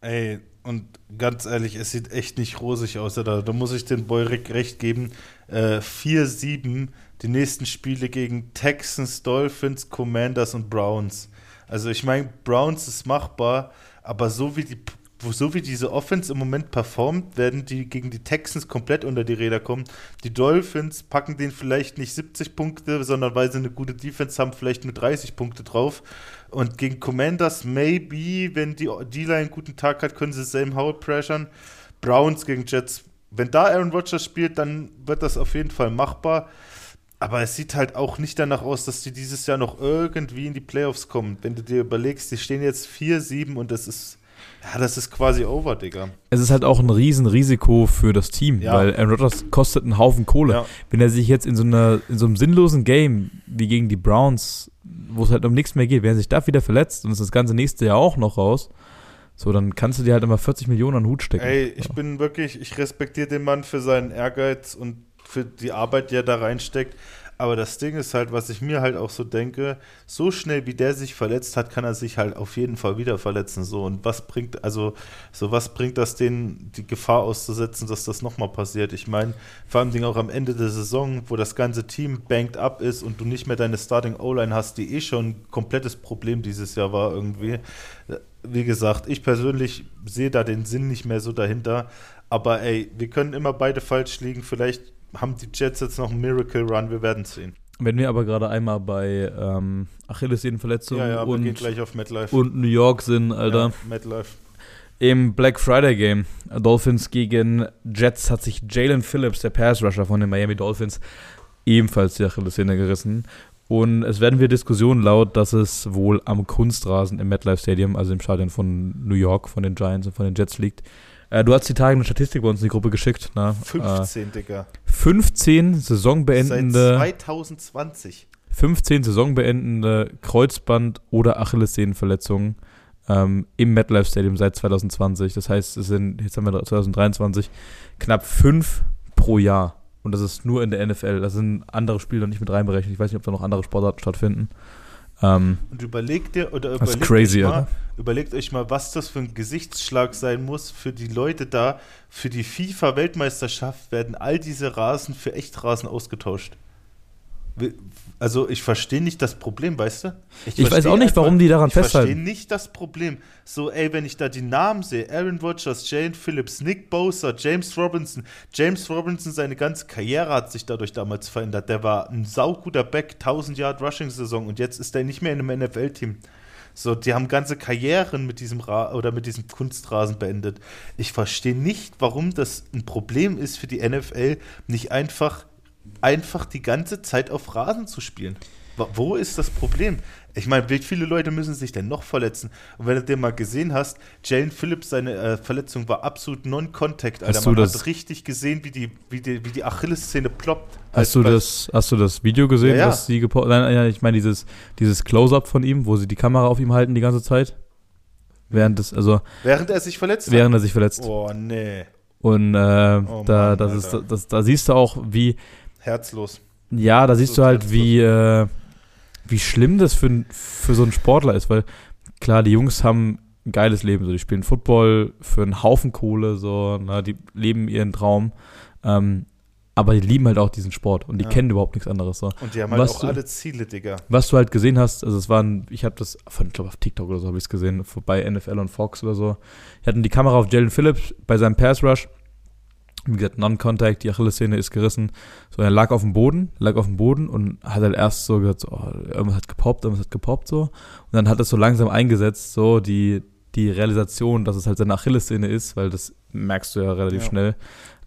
Ey, und ganz ehrlich, es sieht echt nicht rosig aus. Da, da muss ich den Boyrick recht geben. Äh, 4-7, die nächsten Spiele gegen Texans, Dolphins, Commanders und Browns. Also ich meine, Browns ist machbar, aber so wie die so wie diese Offense im Moment performt, werden die gegen die Texans komplett unter die Räder kommen. Die Dolphins packen den vielleicht nicht 70 Punkte, sondern weil sie eine gute Defense haben, vielleicht nur 30 Punkte drauf. Und gegen Commanders, maybe, wenn die D-Line einen guten Tag hat, können sie Sam Howell pressern. Browns gegen Jets. Wenn da Aaron Rodgers spielt, dann wird das auf jeden Fall machbar. Aber es sieht halt auch nicht danach aus, dass die dieses Jahr noch irgendwie in die Playoffs kommen. Wenn du dir überlegst, die stehen jetzt 4-7 und das ist ja, das ist quasi over, Digga. Es ist halt auch ein Riesenrisiko für das Team, ja. weil Aaron Rodgers kostet einen Haufen Kohle. Ja. Wenn er sich jetzt in so, einer, in so einem sinnlosen Game wie gegen die Browns, wo es halt um nichts mehr geht, wenn er sich da wieder verletzt und ist das ganze nächste Jahr auch noch raus, so, dann kannst du dir halt immer 40 Millionen an den Hut stecken. Ey, ich ja. bin wirklich, ich respektiere den Mann für seinen Ehrgeiz und für die Arbeit, die er da reinsteckt. Aber das Ding ist halt, was ich mir halt auch so denke, so schnell wie der sich verletzt hat, kann er sich halt auf jeden Fall wieder verletzen. So, und was bringt, also, so was bringt das denen, die Gefahr auszusetzen, dass das nochmal passiert? Ich meine, vor allem auch am Ende der Saison, wo das ganze Team banked up ist und du nicht mehr deine Starting O-Line hast, die eh schon ein komplettes Problem dieses Jahr war irgendwie. Wie gesagt, ich persönlich sehe da den Sinn nicht mehr so dahinter. Aber ey, wir können immer beide falsch liegen. Vielleicht haben die Jets jetzt noch einen Miracle Run, wir werden sehen. Wenn wir aber gerade einmal bei ähm, Achillessehnenverletzungen Ja, ja, und, und New York sind, Alter. Ja. Im Black Friday Game, Dolphins gegen Jets, hat sich Jalen Phillips, der Pass Rusher von den Miami Dolphins, ebenfalls die Achillessehne gerissen. Und es werden wir Diskussionen laut, dass es wohl am Kunstrasen im MetLife Stadium, also im Stadion von New York, von den Giants und von den Jets liegt. Äh, du hast die Tage eine Statistik bei uns in die Gruppe geschickt. Na, 15, Digga. Äh, 15 Seit saisonbeendende, 2020. 15 saisonbeendende Kreuzband- oder Achillessehnenverletzungen ähm, im MetLife Stadium seit 2020. Das heißt, es sind, jetzt haben wir 2023, knapp fünf pro Jahr. Und das ist nur in der NFL. Da sind andere Spiele noch nicht mit reinberechnet. Ich weiß nicht, ob da noch andere Sportarten stattfinden. Ähm, Und überlegt dir, oder überlegt, crazy, euch mal, Alter. überlegt euch mal, was das für ein Gesichtsschlag sein muss für die Leute da. Für die FIFA-Weltmeisterschaft werden all diese Rasen für Echtrasen ausgetauscht. Also ich verstehe nicht das Problem, weißt du? Ich weiß verstehe auch nicht, warum die daran ich Ich festhalten. verstehe nicht das Problem. So, ey, wenn ich da die Namen sehe, Aaron Rodgers, Jane Phillips, Nick Bosa, James Robinson. James Robinson, seine ganze Karriere hat sich dadurch damals verändert. Der war ein sauguter Back, 1000 Yard Rushing-Saison und jetzt ist er nicht mehr in einem NFL-Team. So, die haben ganze Karrieren mit diesem Ra oder mit diesem Kunstrasen beendet. Ich verstehe nicht, warum das ein Problem ist für die NFL, nicht einfach, einfach die ganze Zeit auf Rasen zu spielen. Wo ist das Problem? Ich meine, wie viele Leute müssen sich denn noch verletzen? Und wenn du den mal gesehen hast, Jalen Phillips, seine äh, Verletzung war absolut Non-Contact. Alter, Hast du man das- hat richtig gesehen, wie die, wie die, wie die Achillessehne ploppt. hast, du das, hast du das Video gesehen, Ja, ja. was sie gepostet Nein, ja, ich meine dieses, dieses Close-Up von ihm, wo sie die Kamera auf ihm halten die ganze Zeit. Während des, also Während er sich verletzt während er sich verletzt. hat. Oh, nee. Und äh, Oh da, Mann, das ist, Alter. das, da siehst du auch, wie, Herzlos. ja, da siehst So du halt, herzlos. wie, äh, wie schlimm das für, für so einen Sportler ist, weil klar, die Jungs haben ein geiles Leben, so die spielen Football für einen Haufen Kohle, so, na, die leben ihren Traum, ähm, aber die lieben halt auch diesen Sport und die Ja. kennen überhaupt nichts anderes, so. Und die haben halt Was auch du- alle Ziele, Digga. Was du halt gesehen hast, also es waren, ich habe das von, ich glaube auf TikTok oder so habe ich es gesehen, bei NFL und Fox oder so. Die hatten die Kamera auf Jalen Phillips bei seinem Pass Rush. Wie gesagt, Non-Contact, die Achillessehne ist gerissen. So, er lag auf dem Boden, lag auf dem Boden und hat halt erst so gesagt, so, oh, irgendwas hat gepoppt, irgendwas hat gepoppt so. Und dann hat es so langsam eingesetzt, so die, die Realisation, dass es halt seine Achillessehne ist, weil das merkst du ja relativ Ja. schnell.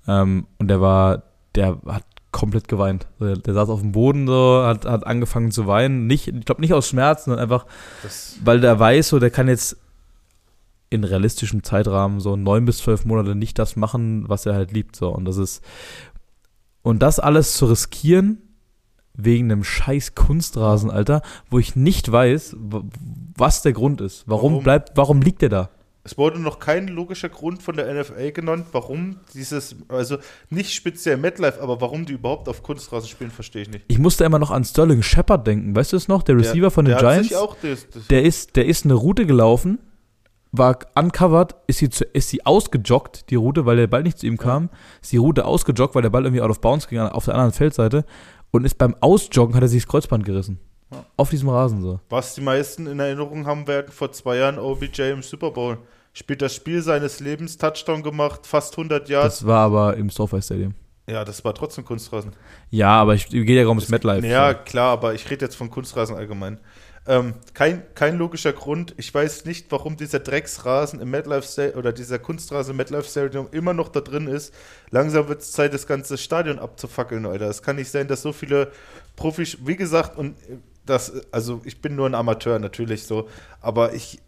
Ähm, und der war, der hat komplett geweint. Der, der saß auf dem Boden so, hat, hat angefangen zu weinen. Nicht, ich glaube nicht aus Schmerzen, sondern einfach, Das, weil der weiß, so, der kann jetzt in realistischem Zeitrahmen so neun bis zwölf Monate nicht das machen, was er halt liebt. So. Und das ist. Und das alles zu riskieren, wegen einem scheiß Kunstrasen, Alter, wo ich nicht weiß, was der Grund ist. Warum, Warum? bleibt, warum liegt der da? es wurde noch kein logischer Grund von der NFL genannt, warum dieses, also nicht speziell MetLife, aber warum die überhaupt auf Kunstrasen spielen, verstehe ich nicht. Ich musste immer noch an Sterling Shepard denken. Weißt du es noch? Der Receiver von den der Giants. Auch das, das, Der ist, der ist eine Route gelaufen, war uncovered, ist sie, zu, ist sie ausgejoggt, die Route, weil der Ball nicht zu ihm kam. Ist die Route ausgejoggt, weil der Ball irgendwie out of bounds ging auf der anderen Feldseite. Und ist beim Ausjoggen hat er sich das Kreuzband gerissen. Ja. Auf diesem Rasen so. was die meisten in Erinnerung haben werden, vor zwei Jahren OBJ im Super Bowl. Spielt das Spiel seines Lebens, Touchdown gemacht, fast 100 Yards. Das war aber im SoFi Stadium. ja, das war trotzdem Kunstrasen. Ja, aber ich gehe ja gerade ums MetLife. Ja, so. klar, aber ich rede jetzt von Kunstrasen allgemein. Ähm, kein, kein logischer Grund. Ich weiß nicht, warum dieser Drecksrasen im MetLife Stadium oder dieser Kunstrasen im MetLife Stadium immer noch da drin ist. Langsam wird es Zeit, das ganze Stadion abzufackeln, Alter. Es kann nicht sein, dass so viele Profis, wie gesagt, und das, also ich bin nur ein Amateur natürlich so, aber ich,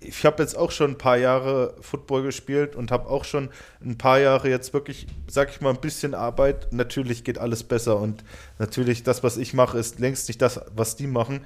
ich habe jetzt auch schon ein paar Jahre Football gespielt und habe auch schon ein paar Jahre jetzt wirklich, sag ich mal, ein bisschen Arbeit. Natürlich geht alles besser und natürlich das, was ich mache, ist längst nicht das, was die machen.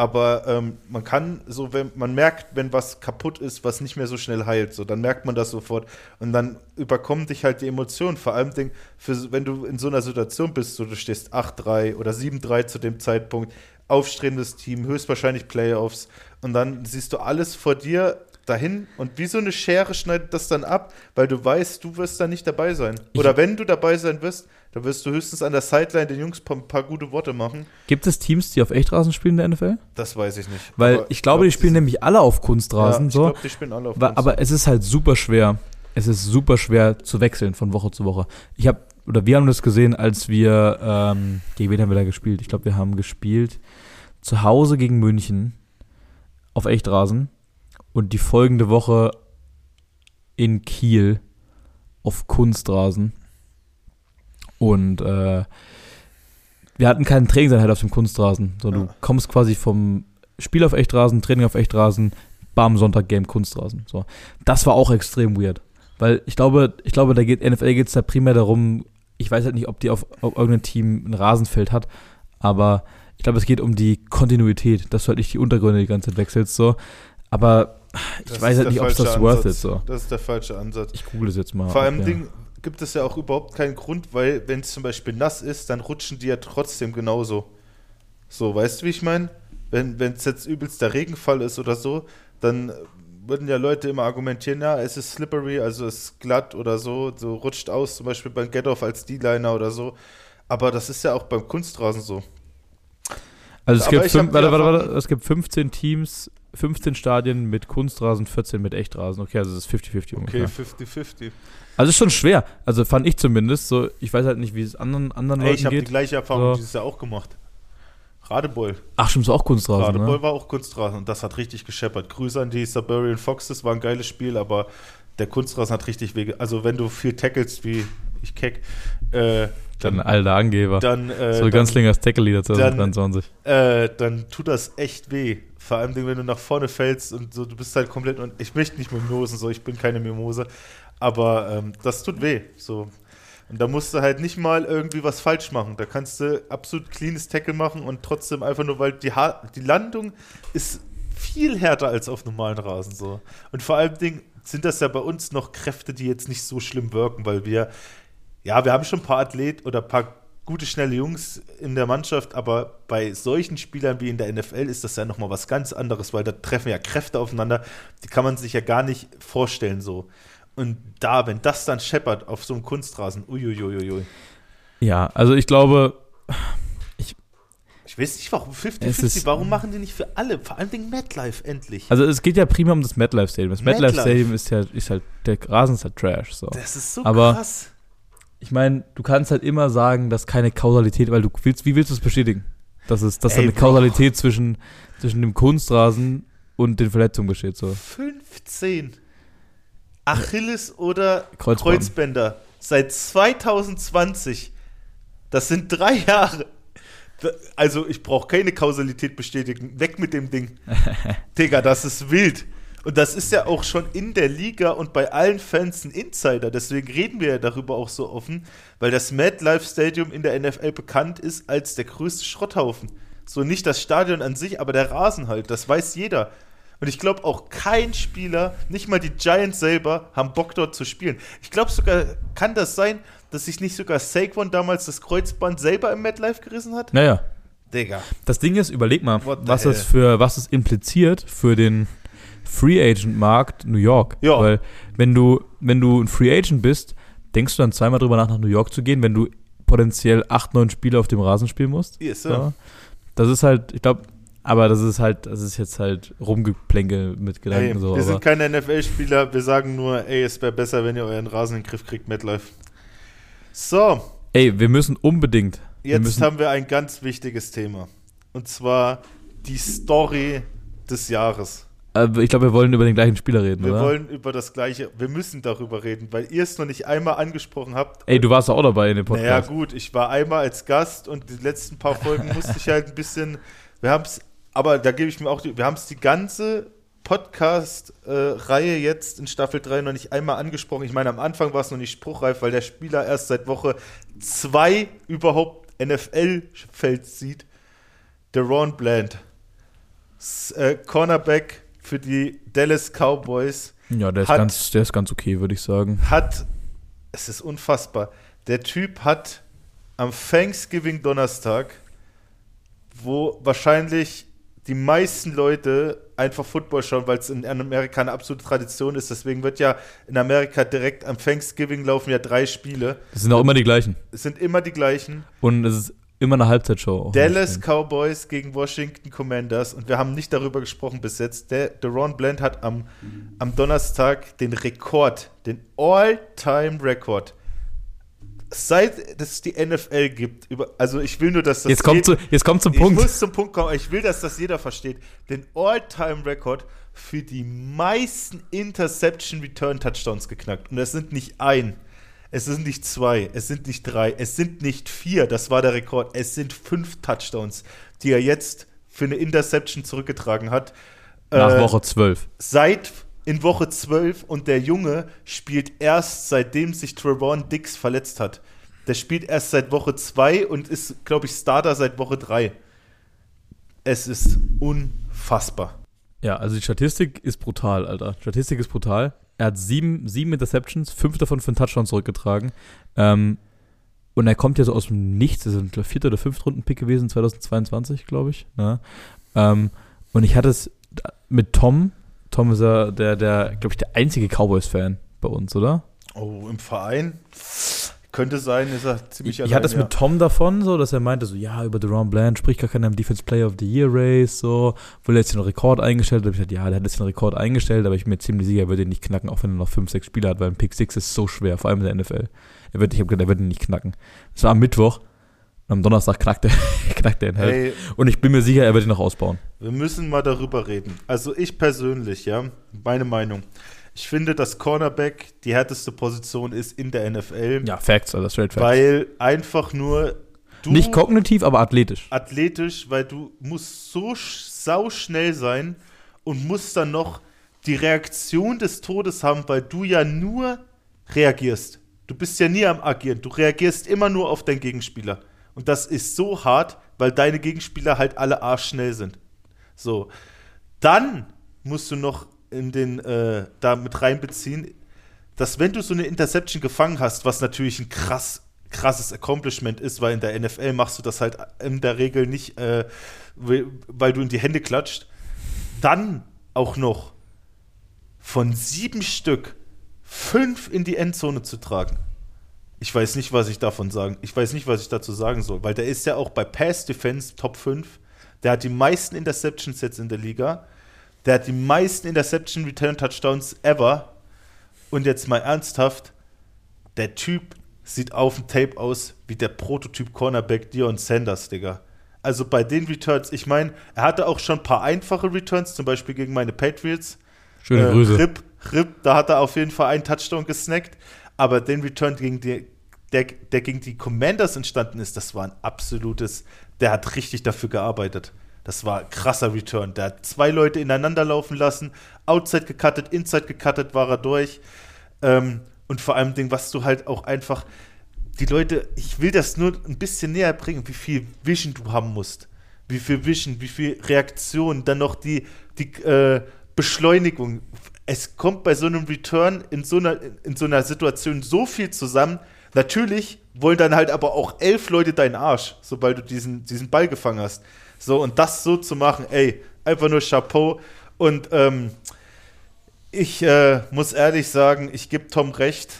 Aber ähm, man kann so, wenn man merkt, wenn was kaputt ist, was nicht mehr so schnell heilt, so, dann merkt man das sofort und dann überkommen dich halt die Emotionen. Vor allem, für, wenn du in so einer Situation bist, so du stehst 8-3 oder 7-3 zu dem Zeitpunkt, aufstrebendes Team, höchstwahrscheinlich Playoffs und dann siehst du alles vor dir dahin und wie so eine Schere schneidet das dann ab, weil du weißt, du wirst da nicht dabei sein. Oder ich wenn du dabei sein wirst, dann wirst du höchstens an der Sideline den Jungs ein paar gute Worte machen. Gibt es Teams, die auf Echtrasen spielen in der NFL? Das weiß ich nicht. Weil aber ich glaube, glaub, die spielen nämlich alle auf Kunstrasen. Ja, ich so. glaube, die spielen alle auf Kunstrasen. Aber es ist halt super schwer. Es ist super schwer zu wechseln von Woche zu Woche. Ich habe, oder wir haben das gesehen, als wir, ähm, gegen wen haben wir da gespielt? Ich glaube, wir haben gespielt zu Hause gegen München auf Echtrasen und die folgende Woche in Kiel auf Kunstrasen. Und äh, wir hatten keinen Trainingseinheit auf dem Kunstrasen. So, du kommst quasi vom Spiel auf Echtrasen, Training auf Echtrasen, bam, Sonntag Game Kunstrasen. So. Das war auch extrem weird. Weil ich glaube, ich glaube, da geht, NFL geht es da primär darum, ich weiß halt nicht, ob die auf, auf irgendein Team ein Rasenfeld hat, aber ich glaube, es geht um die Kontinuität, dass du halt nicht die Untergründe die ganze Zeit wechselst. So. Aber ich das weiß halt nicht, ob das Ansatz. worth it so. Das ist der falsche Ansatz. Ich google es jetzt mal. Vor allem ja. Ding gibt es ja auch überhaupt keinen Grund, weil wenn es zum Beispiel nass ist, dann rutschen die ja trotzdem genauso. So, weißt du, wie ich meine? Wenn es jetzt übelst der Regenfall ist oder so, dann würden ja Leute immer argumentieren, ja, es ist slippery, also es ist glatt oder so, so rutscht aus, zum Beispiel beim Get-Off als D-Liner oder so. Aber das ist ja auch beim Kunstrasen so. Also es gibt, fünf, warte, warte, warte, es gibt 15 Teams 15 Stadien mit Kunstrasen, 14 mit Echtrasen. Okay, also das ist 50-50 ungefähr. Okay, 50-50. Also ist schon schwer. Also fand ich zumindest. So, ich weiß halt nicht, wie es anderen, anderen Ey, Leuten geht. Ich habe die gleiche Erfahrung so. dieses Jahr auch gemacht. Radebeul. Ach, stimmt, auch Kunstrasen. Radebeul ne? war auch Kunstrasen und das hat richtig gescheppert. Grüße an die Suburban Foxes, war ein geiles Spiel, aber der Kunstrasen hat richtig wege. Also, wenn du viel tackelst wie ich keck, äh, dann, dann alter Angeber. Dann, äh, so ganz länger als Tackle-Leader 2023. Dann, äh, dann tut das echt weh. Vor allem, wenn du nach vorne fällst und so, du bist halt komplett und ich möchte nicht Mimosen, so, ich bin keine Mimose, aber ähm, das tut weh, so. Und da musst du halt nicht mal irgendwie was falsch machen. Da kannst du absolut cleanes Tackle machen und trotzdem einfach nur, weil die, ha die Landung ist viel härter als auf normalen Rasen so. Und vor allem sind das ja bei uns noch Kräfte, die jetzt nicht so schlimm wirken, weil wir, ja, wir haben schon ein paar Athleten oder ein paar gute, schnelle Jungs in der Mannschaft, aber bei solchen Spielern wie in der NFL ist das ja nochmal was ganz anderes, weil da treffen ja Kräfte aufeinander, die kann man sich ja gar nicht vorstellen so. Und da, wenn das dann scheppert auf so einem Kunstrasen, uiuiuiui. Ja, also ich glaube, ich, ich weiß nicht, warum 50-50, warum machen die nicht für alle? Vor allem den MetLife endlich. Also es geht ja primär um das MetLife Stadium. Das MetLife Stadium ist ja, ist halt, der Rasen ist halt Trash. So. Das ist so Aber krass ich meine, du kannst halt immer sagen, dass keine Kausalität, weil du willst, wie willst du es bestätigen? Dass es, dass Ey, eine Kausalität zwischen, zwischen dem Kunstrasen und den Verletzungen besteht. So. 15 Achilles oder Kreuzband. Kreuzbänder seit 2020. Das sind drei Jahre. Also ich brauche keine Kausalität bestätigen. Weg mit dem Ding. <laughs> Digga, das ist wild. Und das ist ja auch schon in der Liga und bei allen Fans ein Insider. Deswegen reden wir ja darüber auch so offen, weil das MadLife Stadium in der NFL bekannt ist als der größte Schrotthaufen. So nicht das Stadion an sich, aber der Rasen halt. Das weiß jeder. Und ich glaube auch kein Spieler, nicht mal die Giants selber, haben Bock dort zu spielen. Ich glaube sogar, kann das sein, dass sich nicht sogar Saquon damals das Kreuzband selber im MadLife gerissen hat? Naja. Digga. Das Ding ist, überleg mal, was es für, was es impliziert für den Free Agent Markt New York. Ja. Weil wenn du, wenn du ein Free Agent bist, denkst du dann zweimal drüber nach, nach New York zu gehen, wenn du potenziell acht, neun Spiele auf dem Rasen spielen musst. Yes, sir. Ja. Das ist halt, ich glaube, aber das ist halt, das ist jetzt halt Rumgeplänkel mit Gedanken. Ey, so, wir sind keine NFL-Spieler, wir sagen nur, ey, es wäre besser, wenn ihr euren Rasen in den Griff kriegt, MetLife. So. Ey, wir müssen unbedingt. Jetzt müssen haben wir ein ganz wichtiges Thema. Und zwar die Story des Jahres. Äh, ich glaube, wir wollen über den gleichen Spieler reden, wir oder? Wir wollen über das gleiche, wir müssen darüber reden, weil ihr es noch nicht einmal angesprochen habt. Ey, du warst auch dabei in dem Podcast. Naja, gut, ich war einmal als Gast und die letzten paar Folgen musste ich halt ein bisschen, wir haben es, aber da gebe ich mir auch, die, wir haben es die ganze Podcast-Reihe jetzt in Staffel 3 noch nicht einmal angesprochen. Ich meine, am Anfang war es noch nicht spruchreif, weil der Spieler erst seit Woche 2 überhaupt NFL-Feld sieht. Der Ron Bland äh, Cornerback für die Dallas Cowboys. Ja, der ist, Hat- ganz, der ist ganz okay, würde ich sagen. Hat, es ist unfassbar, der Typ hat am Thanksgiving Donnerstag, wo wahrscheinlich die meisten Leute einfach Football schauen, weil es in Amerika eine absolute Tradition ist. Deswegen wird ja in Amerika direkt am Thanksgiving laufen ja drei Spiele. Das sind auch immer die gleichen. Es sind immer die gleichen. Und es ist immer eine Halbzeitshow. Dallas Cowboys gegen Washington Commanders und wir haben nicht darüber gesprochen bis jetzt. Der Deron Bland hat am, am Donnerstag den Rekord, den All-Time-Rekord, seit es die NFL gibt, über, also ich will nur, dass das Jetzt kommt, jed- zu, jetzt kommt zum ich Punkt. muss zum Punkt kommen, ich will, dass das jeder versteht. Den All-Time-Rekord für die meisten Interception-Return-Touchdowns geknackt. Und das sind nicht ein, es sind nicht zwei, es sind nicht drei, es sind nicht vier, das war der Rekord. Es sind fünf Touchdowns, die er jetzt für eine Interception zurückgetragen hat. Nach Äh, Woche 12. Seit in Woche 12 und der Junge spielt erst seitdem sich Trevon Dix verletzt hat. Der spielt erst seit Woche 2 und ist, glaube ich, Starter seit Woche 3. Es ist unfassbar. Ja, also die Statistik ist brutal, Alter. Statistik ist brutal. Er hat sieben, sieben Interceptions, fünf davon für einen Touchdown zurückgetragen. Ähm, und er kommt ja so aus dem Nichts. Das ist ein vierter oder fünfter Runden-Pick gewesen, 2022, glaube ich. Ne? Ähm, und ich hatte es mit Tom. Tom ist ja der, der glaube ich, der einzige Cowboys-Fan bei uns, oder? Oh, im Verein könnte sein, ist er ziemlich Ich, ich hatte es mit Tom davon, so, dass er meinte, so, ja, über Deron Bland spricht gar keiner im Defense Player of the Year Race, so, wohl er jetzt den Rekord eingestellt, da hab ich gesagt, ja, der hat jetzt den Rekord eingestellt, aber ich bin mir ziemlich sicher, er wird ihn nicht knacken, auch wenn er noch 5, 6 Spiele hat, weil ein Pick 6 ist so schwer, vor allem in der NFL. Er wird, ich habe gedacht, er wird ihn nicht knacken. Das war am Mittwoch, am Donnerstag knackt er, <laughs> knackt er ihn halt. Hey, Und ich bin mir sicher, er wird ihn noch ausbauen. wir müssen mal darüber reden. Also ich persönlich, ja, meine Meinung. Ich finde, dass Cornerback die härteste Position ist in der NFL, Ja, Facts, also straight Facts. weil einfach nur du nicht kognitiv, aber athletisch. athletisch, weil du musst so sch- sauschnell sein und musst dann noch die Reaktion des Todes haben, weil du ja nur reagierst. Du bist ja nie am Agieren. Du reagierst immer nur auf deinen Gegenspieler. Und das ist so hart, weil deine Gegenspieler halt alle arschschnell sind. So. Dann musst du noch in den, äh, da mit reinbeziehen, dass wenn du so eine Interception gefangen hast, was natürlich ein krass, krasses Accomplishment ist, weil in der NFL machst du das halt in der Regel nicht, äh, weil du in die Hände klatscht, dann auch noch von sieben Stück fünf in die Endzone zu tragen. Ich weiß nicht, was ich davon sagen. Ich weiß nicht, was ich dazu sagen soll, weil der ist ja auch bei Pass Defense Top 5. Der hat die meisten Interceptions jetzt in der Liga. Der hat die meisten Interception Return Touchdowns ever. Und jetzt mal ernsthaft, der Typ sieht auf dem Tape aus wie der Prototyp Cornerback Dion Sanders, Digga. Also bei den Returns, ich meine, er hatte auch schon ein paar einfache Returns, zum Beispiel gegen meine Patriots. Schöne Äh, Grüße. Rip, Rip, da hat er auf jeden Fall einen Touchdown gesnackt. Aber den Return, gegen die, der, der gegen die Commanders entstanden ist, das war ein absolutes, der hat richtig dafür gearbeitet. Das war ein krasser Return. Der hat zwei Leute ineinander laufen lassen, Outside gecuttet, Inside gecuttet, war er durch. Ähm, und vor allem, was du halt auch einfach, die Leute, ich will das nur ein bisschen näher bringen, wie viel Vision du haben musst. Wie viel Vision, wie viel Reaktion, dann noch die, die äh, Beschleunigung. Es kommt bei so einem Return in so einer, in so einer Situation so viel zusammen. Natürlich wollen dann halt aber auch elf Leute deinen Arsch, sobald du diesen, diesen Ball gefangen hast. So, und das so zu machen, ey, einfach nur Chapeau. Und ähm, ich äh, muss ehrlich sagen, ich gebe Tom recht.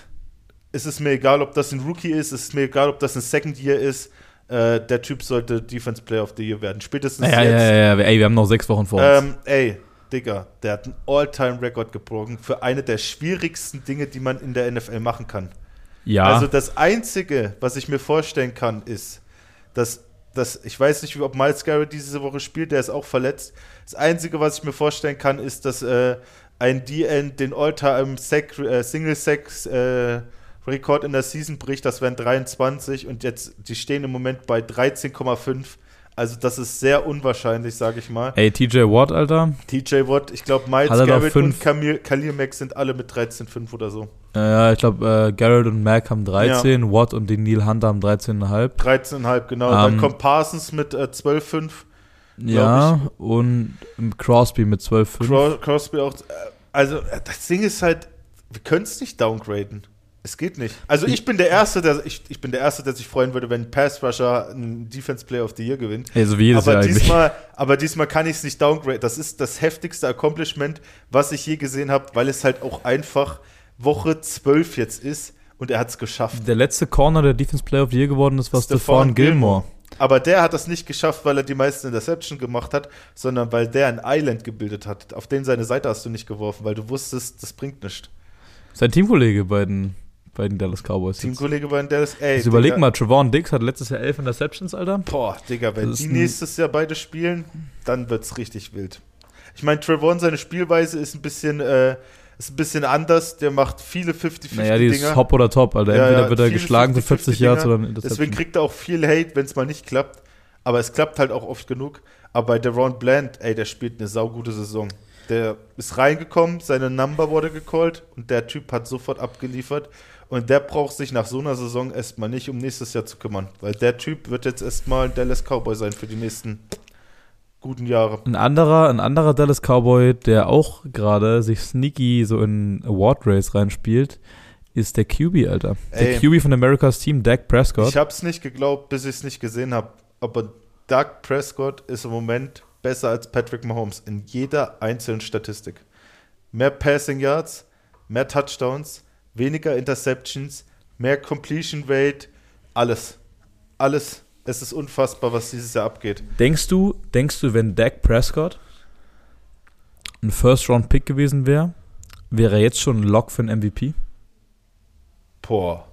Es ist mir egal, ob das ein Rookie ist, es ist mir egal, ob das ein Second Year ist. Äh, der Typ sollte Defense Player of the Year werden. Spätestens Ja, ja, jetzt. ja, ja, ey, wir haben noch sechs Wochen vor uns. Ähm, ey, Digga, der hat einen All-Time-Record gebrochen für eine der schwierigsten Dinge, die man in der NFL machen kann. ja, Also das Einzige, was ich mir vorstellen kann, ist, dass, dass ich weiß nicht, ob Miles Garrett diese Woche spielt, der ist auch verletzt. Das Einzige, was ich mir vorstellen kann, ist, dass äh, ein DN den All-Time Sack, äh, äh, in der Season bricht. Das wären 23 und jetzt, die stehen im Moment bei 13,5. Also das ist sehr unwahrscheinlich, sage ich mal. ey, TJ Watt, Alter. TJ Watt, ich glaube Miles Garrett und? Kamil, Khalil Mack sind alle mit 13,5 oder so. Äh, Ja, ich glaube, äh, Garrett und Mack haben 13, Watt und den Neil Hunter haben 13,5. 13,5, genau. Dann Ähm, kommt Parsons mit äh, 12,5. Ja, und Crosby mit 12,5. Cros Crosby auch. äh, Also, äh, das Ding ist halt, wir können es nicht downgraden. Es geht nicht. Also ich bin der Erste, der ich, ich bin der Erste, der sich freuen würde, wenn ein Pass Rusher einen Defense Player of the Year gewinnt. Also wie jedes aber Jahr eigentlich. diesmal, aber diesmal kann ich es nicht downgraden. Das ist das heftigste Accomplishment, was ich je gesehen habe, weil es halt auch einfach Woche 12 jetzt ist und er hat es geschafft. Der letzte Corner, der Defense Player of the Year geworden ist, war Stephon Stephon Gilmore. Aber der hat das nicht geschafft, weil er die meisten Interception gemacht hat, sondern weil der ein Island gebildet hat. Auf den seine Seite hast du nicht geworfen, weil du wusstest, das bringt nichts. Sein Teamkollege bei den, bei den Dallas Cowboys. Teamkollege bei den Dallas, ey. Also überleg mal, Trevon Diggs hat letztes Jahr elf Interceptions, Alter. Boah, Digga, wenn die nächstes Jahr beide spielen, dann wird's richtig wild. Ich meine, Trevon, seine Spielweise ist ein bisschen, äh, ist ein bisschen anders. Der macht viele 50-50 Naja, die ist. Hopp oder Top, Alter. Ja, Entweder ja, wird er geschlagen für 40 Yards oder ein Deswegen Interception. kriegt er auch viel Hate, wenn es mal nicht klappt. Aber es klappt halt auch oft genug. Aber bei Deron Bland, ey, der spielt eine saugute Saison. Der ist reingekommen, seine Number wurde gecallt und der Typ hat sofort abgeliefert. Und der braucht sich nach so einer Saison erstmal nicht um nächstes Jahr zu kümmern. Weil der Typ wird jetzt erstmal ein Dallas Cowboy sein für die nächsten guten Jahre. Ein anderer, ein anderer Dallas Cowboy, der auch gerade sich sneaky so in Award Race reinspielt, ist der QB, Alter. Der Ey. QB von America's Team, Dak Prescott. Ich hab's nicht geglaubt, bis ich es nicht gesehen habe. Aber Doug Prescott ist im Moment besser als Patrick Mahomes in jeder einzelnen Statistik. Mehr Passing Yards, mehr Touchdowns, weniger Interceptions, mehr Completion Rate, alles. Alles. Es ist unfassbar, was dieses Jahr abgeht. Denkst du, denkst du, wenn Dak Prescott ein First-Round-Pick gewesen wäre, wäre er jetzt schon ein Lock für einen MVP? Boah.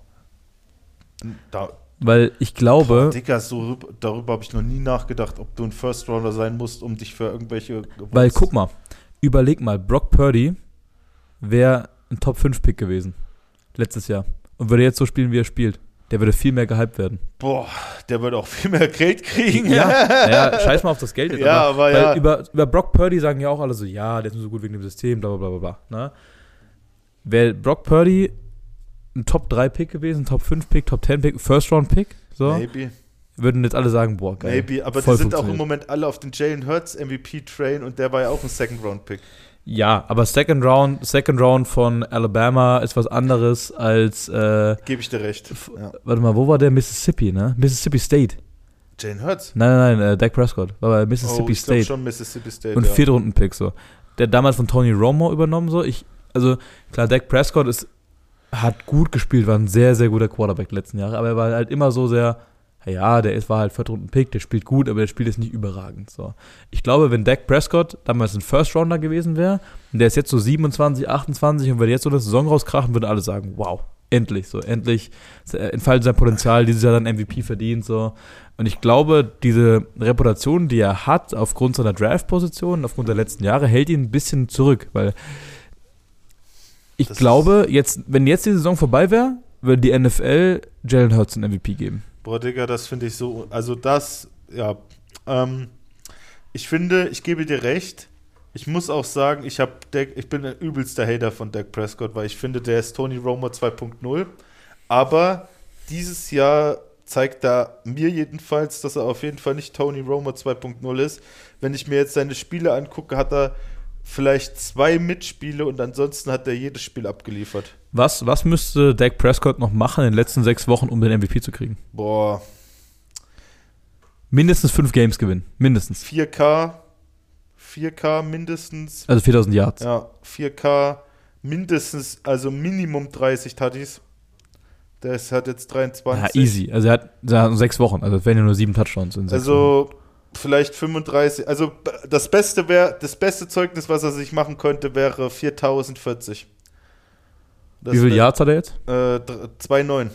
Da, Weil ich boah, glaube, Digga, so, rüb- darüber habe ich noch nie nachgedacht, ob du ein First Rounder sein musst, um dich für irgendwelche. weil guck mal, überleg mal, Brock Purdy wäre ein Top-5-Pick gewesen letztes Jahr und würde jetzt so spielen, wie er spielt. Der würde viel mehr gehypt werden. Boah, der wird auch viel mehr Geld kriegen. Ja, <laughs> naja, scheiß mal auf das Geld. jetzt, Ja, aber weil ja. Über, über Brock Purdy sagen ja auch alle so, ja, der ist nur so gut wegen dem System, bla bla bla bla. ne? Wäre Brock Purdy ein Top-3-Pick gewesen, Top-5-Pick, Top-10-Pick, First-Round-Pick, so, Maybe, würden jetzt alle sagen, boah, geil. maybe. Aber die sind auch im. Moment alle auf den Jalen Hurts MVP-Train und der war ja auch ein Second-Round-Pick. Ja, aber Second Round, Second Round von Alabama ist was anderes als, äh, Gebe ich dir recht. Ja. warte mal, wo war der? Mississippi, ne? Mississippi State. Jalen Hurts? Nein, nein, nein, äh, Dak Prescott. War bei Mississippi oh, ich glaube State. schon Mississippi State. Und ja. Viertrunden-Pick so. Der damals von Tony Romo übernommen so. Ich, also klar, Dak Prescott ist, hat gut gespielt, war ein sehr, sehr guter Quarterback die letzten Jahre, aber er war halt immer so sehr, ja, der ist, war halt Viertrunden-Pick, der spielt gut, aber der spielt jetzt nicht überragend. So. Ich glaube, wenn Dak Prescott damals ein First-Rounder gewesen wäre, und der ist jetzt so 27, 28 und würde jetzt so eine Saison rauskrachen, würden alle sagen, wow, endlich, so, endlich entfaltet sein Potenzial, dieses Jahr dann MVP verdient, so. Und ich glaube, diese Reputation, die er hat, aufgrund seiner Draft-Position, aufgrund der letzten Jahre, hält ihn ein bisschen zurück, weil ich Das glaube, jetzt, wenn jetzt die Saison vorbei wäre, würde die NFL Jalen Hurts einen MVP geben. Boah, Digga, das finde ich so. Also, das, ja. Ähm, ich finde, ich gebe dir recht. Ich muss auch sagen, ich, hab Dak, ich bin ein übelster Hater von Dak Prescott, weil ich finde, der ist Tony Romo 2.0. Aber dieses Jahr zeigt er mir jedenfalls, dass er auf jeden Fall nicht Tony Romo 2.0 ist. Wenn ich mir jetzt seine Spiele angucke, hat er vielleicht zwei Mitspiele und ansonsten hat er jedes Spiel abgeliefert. Was, was müsste Dak Prescott noch machen in den letzten sechs Wochen, um den MVP zu kriegen? Boah, Mindestens fünf Games gewinnen. Mindestens. 4K, 4K mindestens. Also 4000 Yards. Ja, 4K mindestens, also Minimum 30 Tutties. Ist, hat jetzt 23. Ja, easy. Also er hat, er hat sechs Wochen. Also es wären ja nur sieben Touchdowns in sechs Wochen. Vielleicht 35. Also das beste wäre, das beste Zeugnis, was er sich machen könnte, wäre 4040. Das Wie viele wär- Yards hat er jetzt? Äh, dr- 2,9.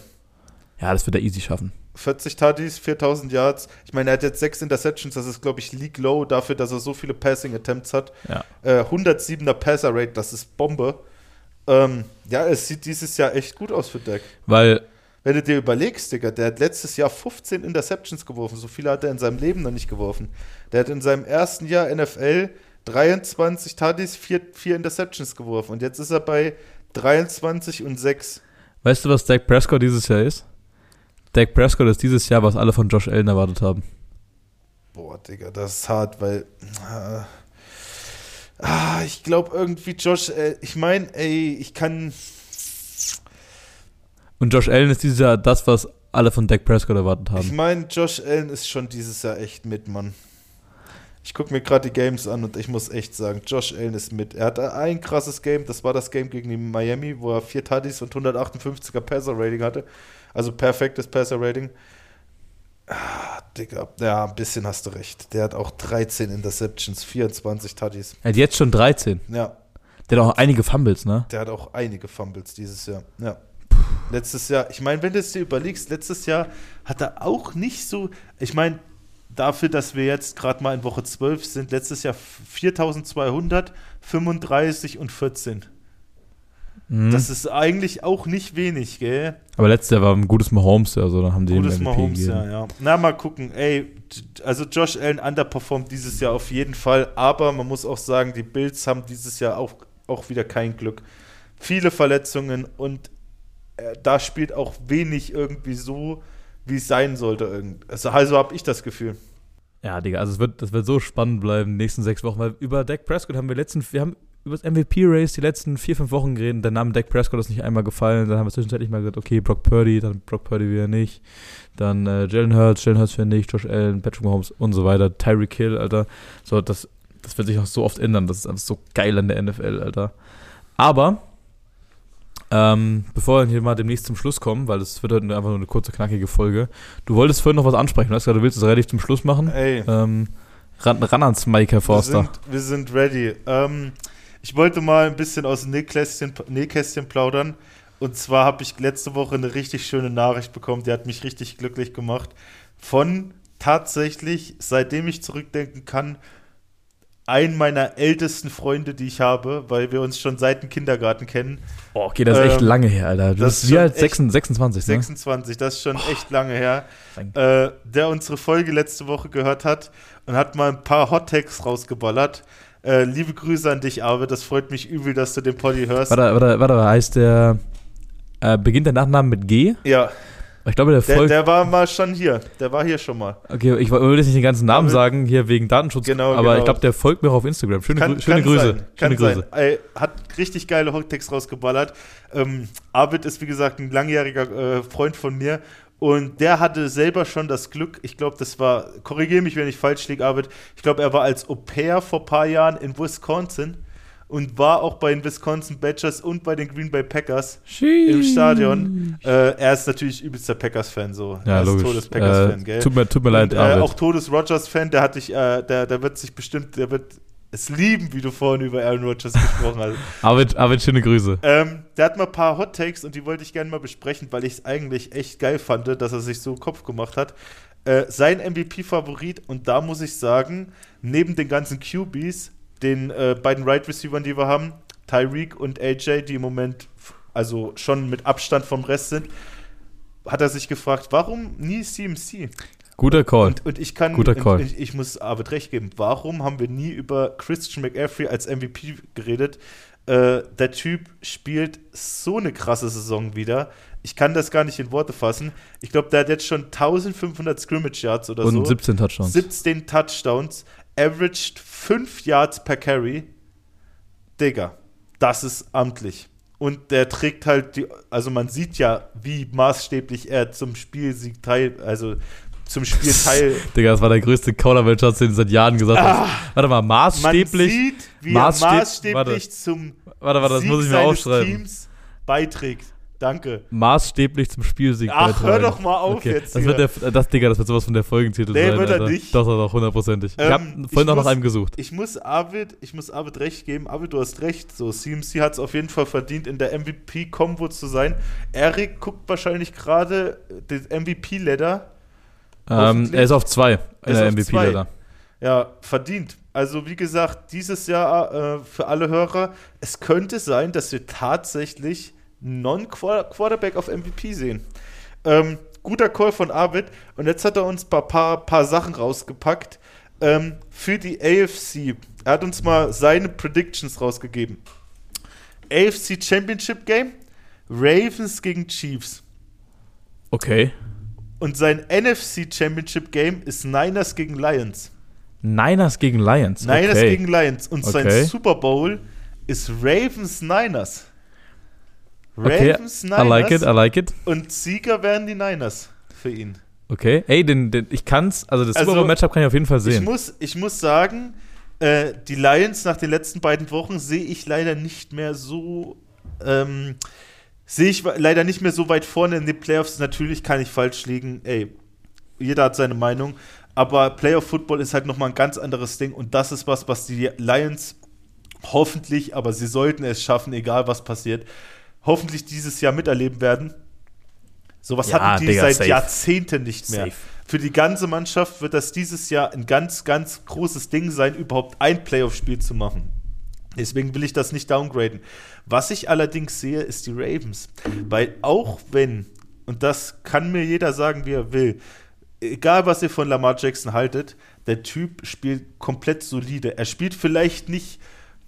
Ja, das wird er easy schaffen. 40 Tutties, 4000 Yards. Ich meine, er hat jetzt sechs Interceptions, das ist, glaube ich, League Low dafür, dass er so viele Passing Attempts hat. Ja. Äh, 107er Passer Rate, das ist Bombe. Ähm, ja, es sieht dieses Jahr echt gut aus für Dak. Weil, Wenn du dir überlegst, Digga, der hat letztes Jahr 15 Interceptions geworfen. So viele hat er in seinem Leben noch nicht geworfen. Der hat in seinem ersten Jahr NFL 23 Tutties, 4, 4 Interceptions geworfen. Und jetzt ist er bei 23 und 6. weißt du, was Dak Prescott dieses Jahr ist? Dak Prescott ist dieses Jahr, was alle von Josh Allen erwartet haben. Boah, Digga, das ist hart, weil. Äh, ah, ich glaube irgendwie, Josh, äh, ich meine, ey, ich kann. Und Josh Allen ist dieses Jahr das, was alle von Dak Prescott erwartet haben. Ich meine, Josh Allen ist schon dieses Jahr echt mit, Mann. Ich gucke mir gerade die Games an und ich muss echt sagen, Josh Allen ist mit. Er hatte ein krasses Game, das war das Game gegen die Miami, wo er vier Tuddies und 158er Passer-Rating hatte. Also perfektes Passer-Rating. Ah, Digga, ja, ein bisschen hast du recht. Der hat auch 13 Interceptions, 24 Tuddies. Er hat jetzt schon 13. Ja, Der hat auch einige Fumbles, ne? der hat auch einige Fumbles dieses Jahr. Ja. Letztes Jahr, ich meine, wenn du es dir überlegst, letztes Jahr hat er auch nicht so, ich meine, dafür, dass wir jetzt gerade mal in Woche 12 sind, letztes Jahr 4200, 35 und 14. Mhm. Das ist eigentlich auch nicht wenig, gell? Aber letztes Jahr war ein gutes Mahomes, also dann haben die Gutes Mahomes, gegeben. ja, ja. Na, mal gucken. Ey, also Josh Allen underperformt dieses Jahr auf jeden Fall, aber man muss auch sagen, die Bills haben dieses Jahr auch, auch wieder kein Glück. Viele Verletzungen und da spielt auch wenig irgendwie so, wie es sein sollte. Also, also habe ich das Gefühl. Ja, Digga, also es wird, das wird so spannend bleiben, die nächsten sechs Wochen, weil über Dak Prescott haben wir letzten, wir haben über das MVP-Race die letzten vier, fünf Wochen geredet, der Name Dak Prescott ist nicht einmal gefallen, dann haben wir zwischenzeitlich mal gesagt, okay, Brock Purdy, dann Brock Purdy wieder nicht, dann äh, Jalen Hurts, Jalen Hurts wieder nicht, Josh Allen, Patrick Mahomes und so weiter, Tyreek Hill, Alter, so, das, das wird sich auch so oft ändern, das ist alles so geil an der NFL, Alter. Aber, ähm, bevor wir hier mal demnächst zum Schluss kommen, weil das wird heute einfach nur eine kurze, knackige Folge, du wolltest vorhin noch was ansprechen, du hast gesagt, du willst es relativ zum Schluss machen. Ey, Ähm, ran, ran ans Mike, Herr wir Forster. sind, wir sind ready. Ähm, ich wollte mal ein bisschen aus dem Nähkästchen, Nähkästchen plaudern. Und zwar habe ich letzte Woche eine richtig schöne Nachricht bekommen, die hat mich richtig glücklich gemacht. Von tatsächlich, seitdem ich zurückdenken kann, einen meiner ältesten Freunde, die ich habe, weil wir uns schon seit dem Kindergarten kennen. Oh, okay, das ist echt Ähm, lange her, Alter. Du das bist ist wie alt? echt- 26, 26 ne? 26, das ist schon echt lange her. Äh, der unsere Folge letzte Woche gehört hat und hat mal ein paar Hot Takes rausgeballert. Äh, liebe Grüße an dich, Arvid. Das freut mich übel, dass du den Poddy hörst. Warte, warte, warte, heißt der, äh, beginnt der Nachname mit G? Ja, Ich glaube, der der, folgt. der war mal schon hier. Der war hier schon mal. okay, ich will jetzt nicht den ganzen Namen Aber- sagen, hier wegen Datenschutz, Genau, aber genau. ich glaube, der folgt mir auch auf Instagram. Schöne, Kann, schöne kann Grüße. Sein, kann schöne Grüße. sein. Ey, hat richtig geile Takes rausgeballert. Ähm, Arvid ist, wie gesagt, ein langjähriger äh, Freund von mir. Und der hatte selber schon das Glück, ich glaube, das war, korrigiere mich, wenn ich falsch liege, Arvid, ich glaube, er war als Au pair vor ein paar Jahren in Wisconsin und war auch bei den Wisconsin Badgers und bei den Green Bay Packers im Stadion. Äh, er ist natürlich übelster Packers-Fan, so. Ja, er ist logisch. Todes-Packers-Fan, äh, gell? tut, mir, tut mir Und, leid, äh, Arvid. auch Todes Rogers-Fan, der hat dich, äh, der, der wird sich bestimmt, der wird es lieben, wie du vorhin über Aaron Rodgers gesprochen hast. <laughs> Arvid, Arvid, schöne Grüße. Ähm, der hat mal ein paar Hot Takes und die wollte ich gerne mal besprechen, weil ich es eigentlich echt geil fand, dass er sich so Kopf gemacht hat. Äh, sein MVP-Favorit, und da muss ich sagen, neben den ganzen QBs, den äh, beiden Right Receivers, die wir haben, Tyreek und AJ, die im Moment also schon mit Abstand vom Rest sind, hat er sich gefragt, warum nie CMC? Guter Call. Und, und ich kann, Guter Call. und ich, ich muss Arvid recht geben, warum haben wir nie über Christian McCaffrey als MVP geredet? Äh, der Typ spielt so eine krasse Saison wieder. Ich kann das gar nicht in Worte fassen. Ich glaube, der hat jetzt schon 1500 Scrimmage Yards oder Und so. 17 Touchdowns. 17 Touchdowns, averaged 5 Yards per Carry. Digga, das ist amtlich. Und der trägt halt die, also man sieht ja, wie maßstäblich er zum Spielsieg teil, also zum Spiel <laughs> teil. Digga, das war der größte Kauderwelsch, den du seit Jahren gesagt Ah. hast. Warte mal, Man maßstäblich. sieht, wie Maßstäb- er maßstäblich warte. zum Warte, warte, das Sieg muss ich mir aufschreiben. Teams beiträgt. Danke. Maßstäblich zum Spielsieg Ach, hör doch mal auf okay. jetzt Das hier. wird der, das, Digga, das wird sowas von der Folgentitel Nee, sein, wird er nicht. Doch, doch, doch, hundertprozentig. ich Ähm, habe ich vorhin noch nach einem gesucht. Ich muss Arvid, ich muss Arvid recht geben. Arvid, du hast recht. So, CMC hat es auf jeden Fall verdient, in der MVP-Kombo zu sein. Erik guckt wahrscheinlich gerade den MVP-Ladder. Ähm, er ist auf zwei in der auf MVP zwei. leider. Ja, verdient. Also, wie gesagt, dieses Jahr äh, für alle Hörer, es könnte sein, dass wir tatsächlich Non-Quarterback auf MVP sehen. Ähm, guter Call von Arvid. Und jetzt hat er uns ein paar, paar, paar Sachen rausgepackt ähm, für die AFC. Er hat uns mal seine Predictions rausgegeben. AFC Championship Game, Ravens gegen Chiefs. Okay. Und sein NFC Championship Game ist Niners gegen Lions. Niners gegen Lions. Niners okay. gegen Lions. Und Okay. sein Super Bowl ist Ravens Niners. Okay, Ravens I like it, I like it. Und Sieger werden die Niners für ihn. Okay. Ey, den, den, ich kann's, also das Also, Super Bowl Matchup kann ich auf jeden Fall Ich sehen. muss, ich muss sagen, äh, die Lions nach den letzten beiden Wochen sehe ich leider nicht mehr so. Ähm, sehe ich leider nicht mehr so weit vorne in den Playoffs. Natürlich kann ich falsch liegen. Ey, jeder hat seine Meinung. Aber Playoff Football ist halt nochmal ein ganz anderes Ding. Und das ist was, was die Lions hoffentlich, aber sie sollten es schaffen, egal was passiert, hoffentlich dieses Jahr miterleben werden. Sowas Ja, hatten die Digga, seit safe. Jahrzehnten nicht mehr. Safe. Für die ganze Mannschaft wird das dieses Jahr ein ganz, ganz großes Ding sein, überhaupt ein Playoff-Spiel zu machen. Deswegen will ich das nicht downgraden. Was ich allerdings sehe, ist die Ravens. Weil auch wenn, und das kann mir jeder sagen, wie er will, egal was ihr von Lamar Jackson haltet, der Typ spielt komplett solide. Er spielt vielleicht nicht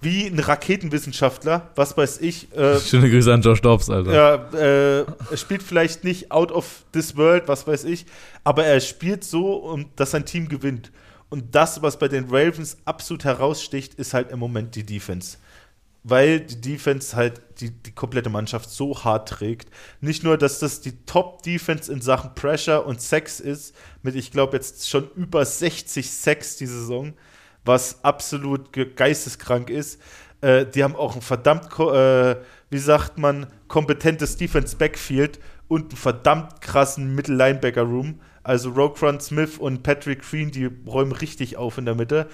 wie ein Raketenwissenschaftler, was weiß ich, äh, Schöne Grüße an Josh Dobbs, Alter. ja, äh, er spielt vielleicht nicht out of this world, was weiß ich, aber er spielt so, um, dass sein Team gewinnt. Und das, was bei den Ravens absolut heraussticht, ist halt im Moment die Defense. Weil die Defense halt die, die komplette Mannschaft so hart trägt. Nicht nur, dass das die Top-Defense in Sachen Pressure und Sex ist, mit ich glaube jetzt schon über 60 Sex die Saison, was absolut ge- geisteskrank ist. Äh, die haben auch ein verdammt, äh, wie sagt man, kompetentes Defense-Backfield und einen verdammt krassen Middle-Linebacker-Room. Also Roquan Smith und Patrick Green, die räumen richtig auf in der Mitte.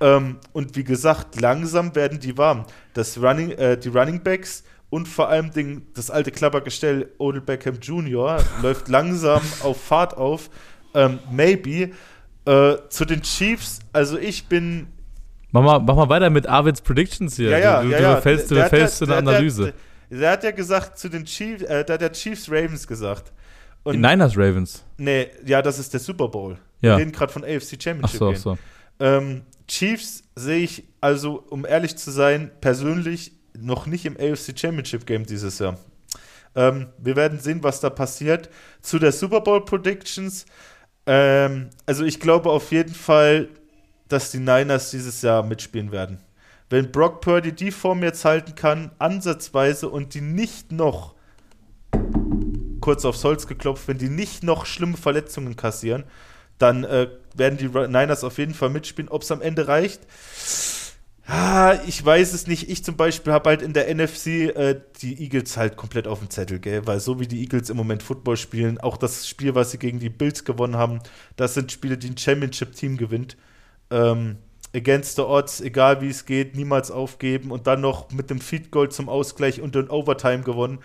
Ähm, und wie gesagt, langsam werden die warm. Das Running, äh, die Running Backs und vor allem Ding, das alte Klappergestell Odell Beckham Jr. <laughs> läuft langsam auf Fahrt auf. Ähm, maybe. Äh, zu den Chiefs, also ich bin Mach, mal, mach mal weiter mit Arvids Predictions hier. ja, ja, du, du, ja, du ja. verfällst, du Der in eine Analyse. Der, der hat ja gesagt zu den Chiefs, äh, der hat der Chiefs Ravens gesagt. Die Und Niners Ravens. nee, ja, das ist der Super Bowl. Ja. Wir reden gerade von AFC Ach Championship. so, ach so. Ähm, Chiefs sehe ich, also um ehrlich zu sein, persönlich noch nicht im AFC Championship Game dieses Jahr. Ähm, wir werden sehen, was da passiert. Zu der Super Bowl Predictions. Ähm, also ich glaube auf jeden Fall, dass die Niners dieses Jahr mitspielen werden. Wenn Brock Purdy die Form jetzt halten kann, ansatzweise, und die nicht noch, kurz aufs Holz geklopft, wenn die nicht noch schlimme Verletzungen kassieren, dann äh, werden die Niners auf jeden Fall mitspielen. Ob es am Ende reicht, ah, ich weiß es nicht. Ich zum Beispiel habe halt in der NFC äh, die Eagles halt komplett auf dem Zettel, gell? Weil so wie die Eagles im Moment Football spielen, auch das Spiel, was sie gegen die Bills gewonnen haben, das sind Spiele, die ein Championship-Team gewinnt. Ähm, against the odds, egal wie es geht, niemals aufgeben und dann noch mit dem Feed Goal zum Ausgleich und den Overtime gewonnen.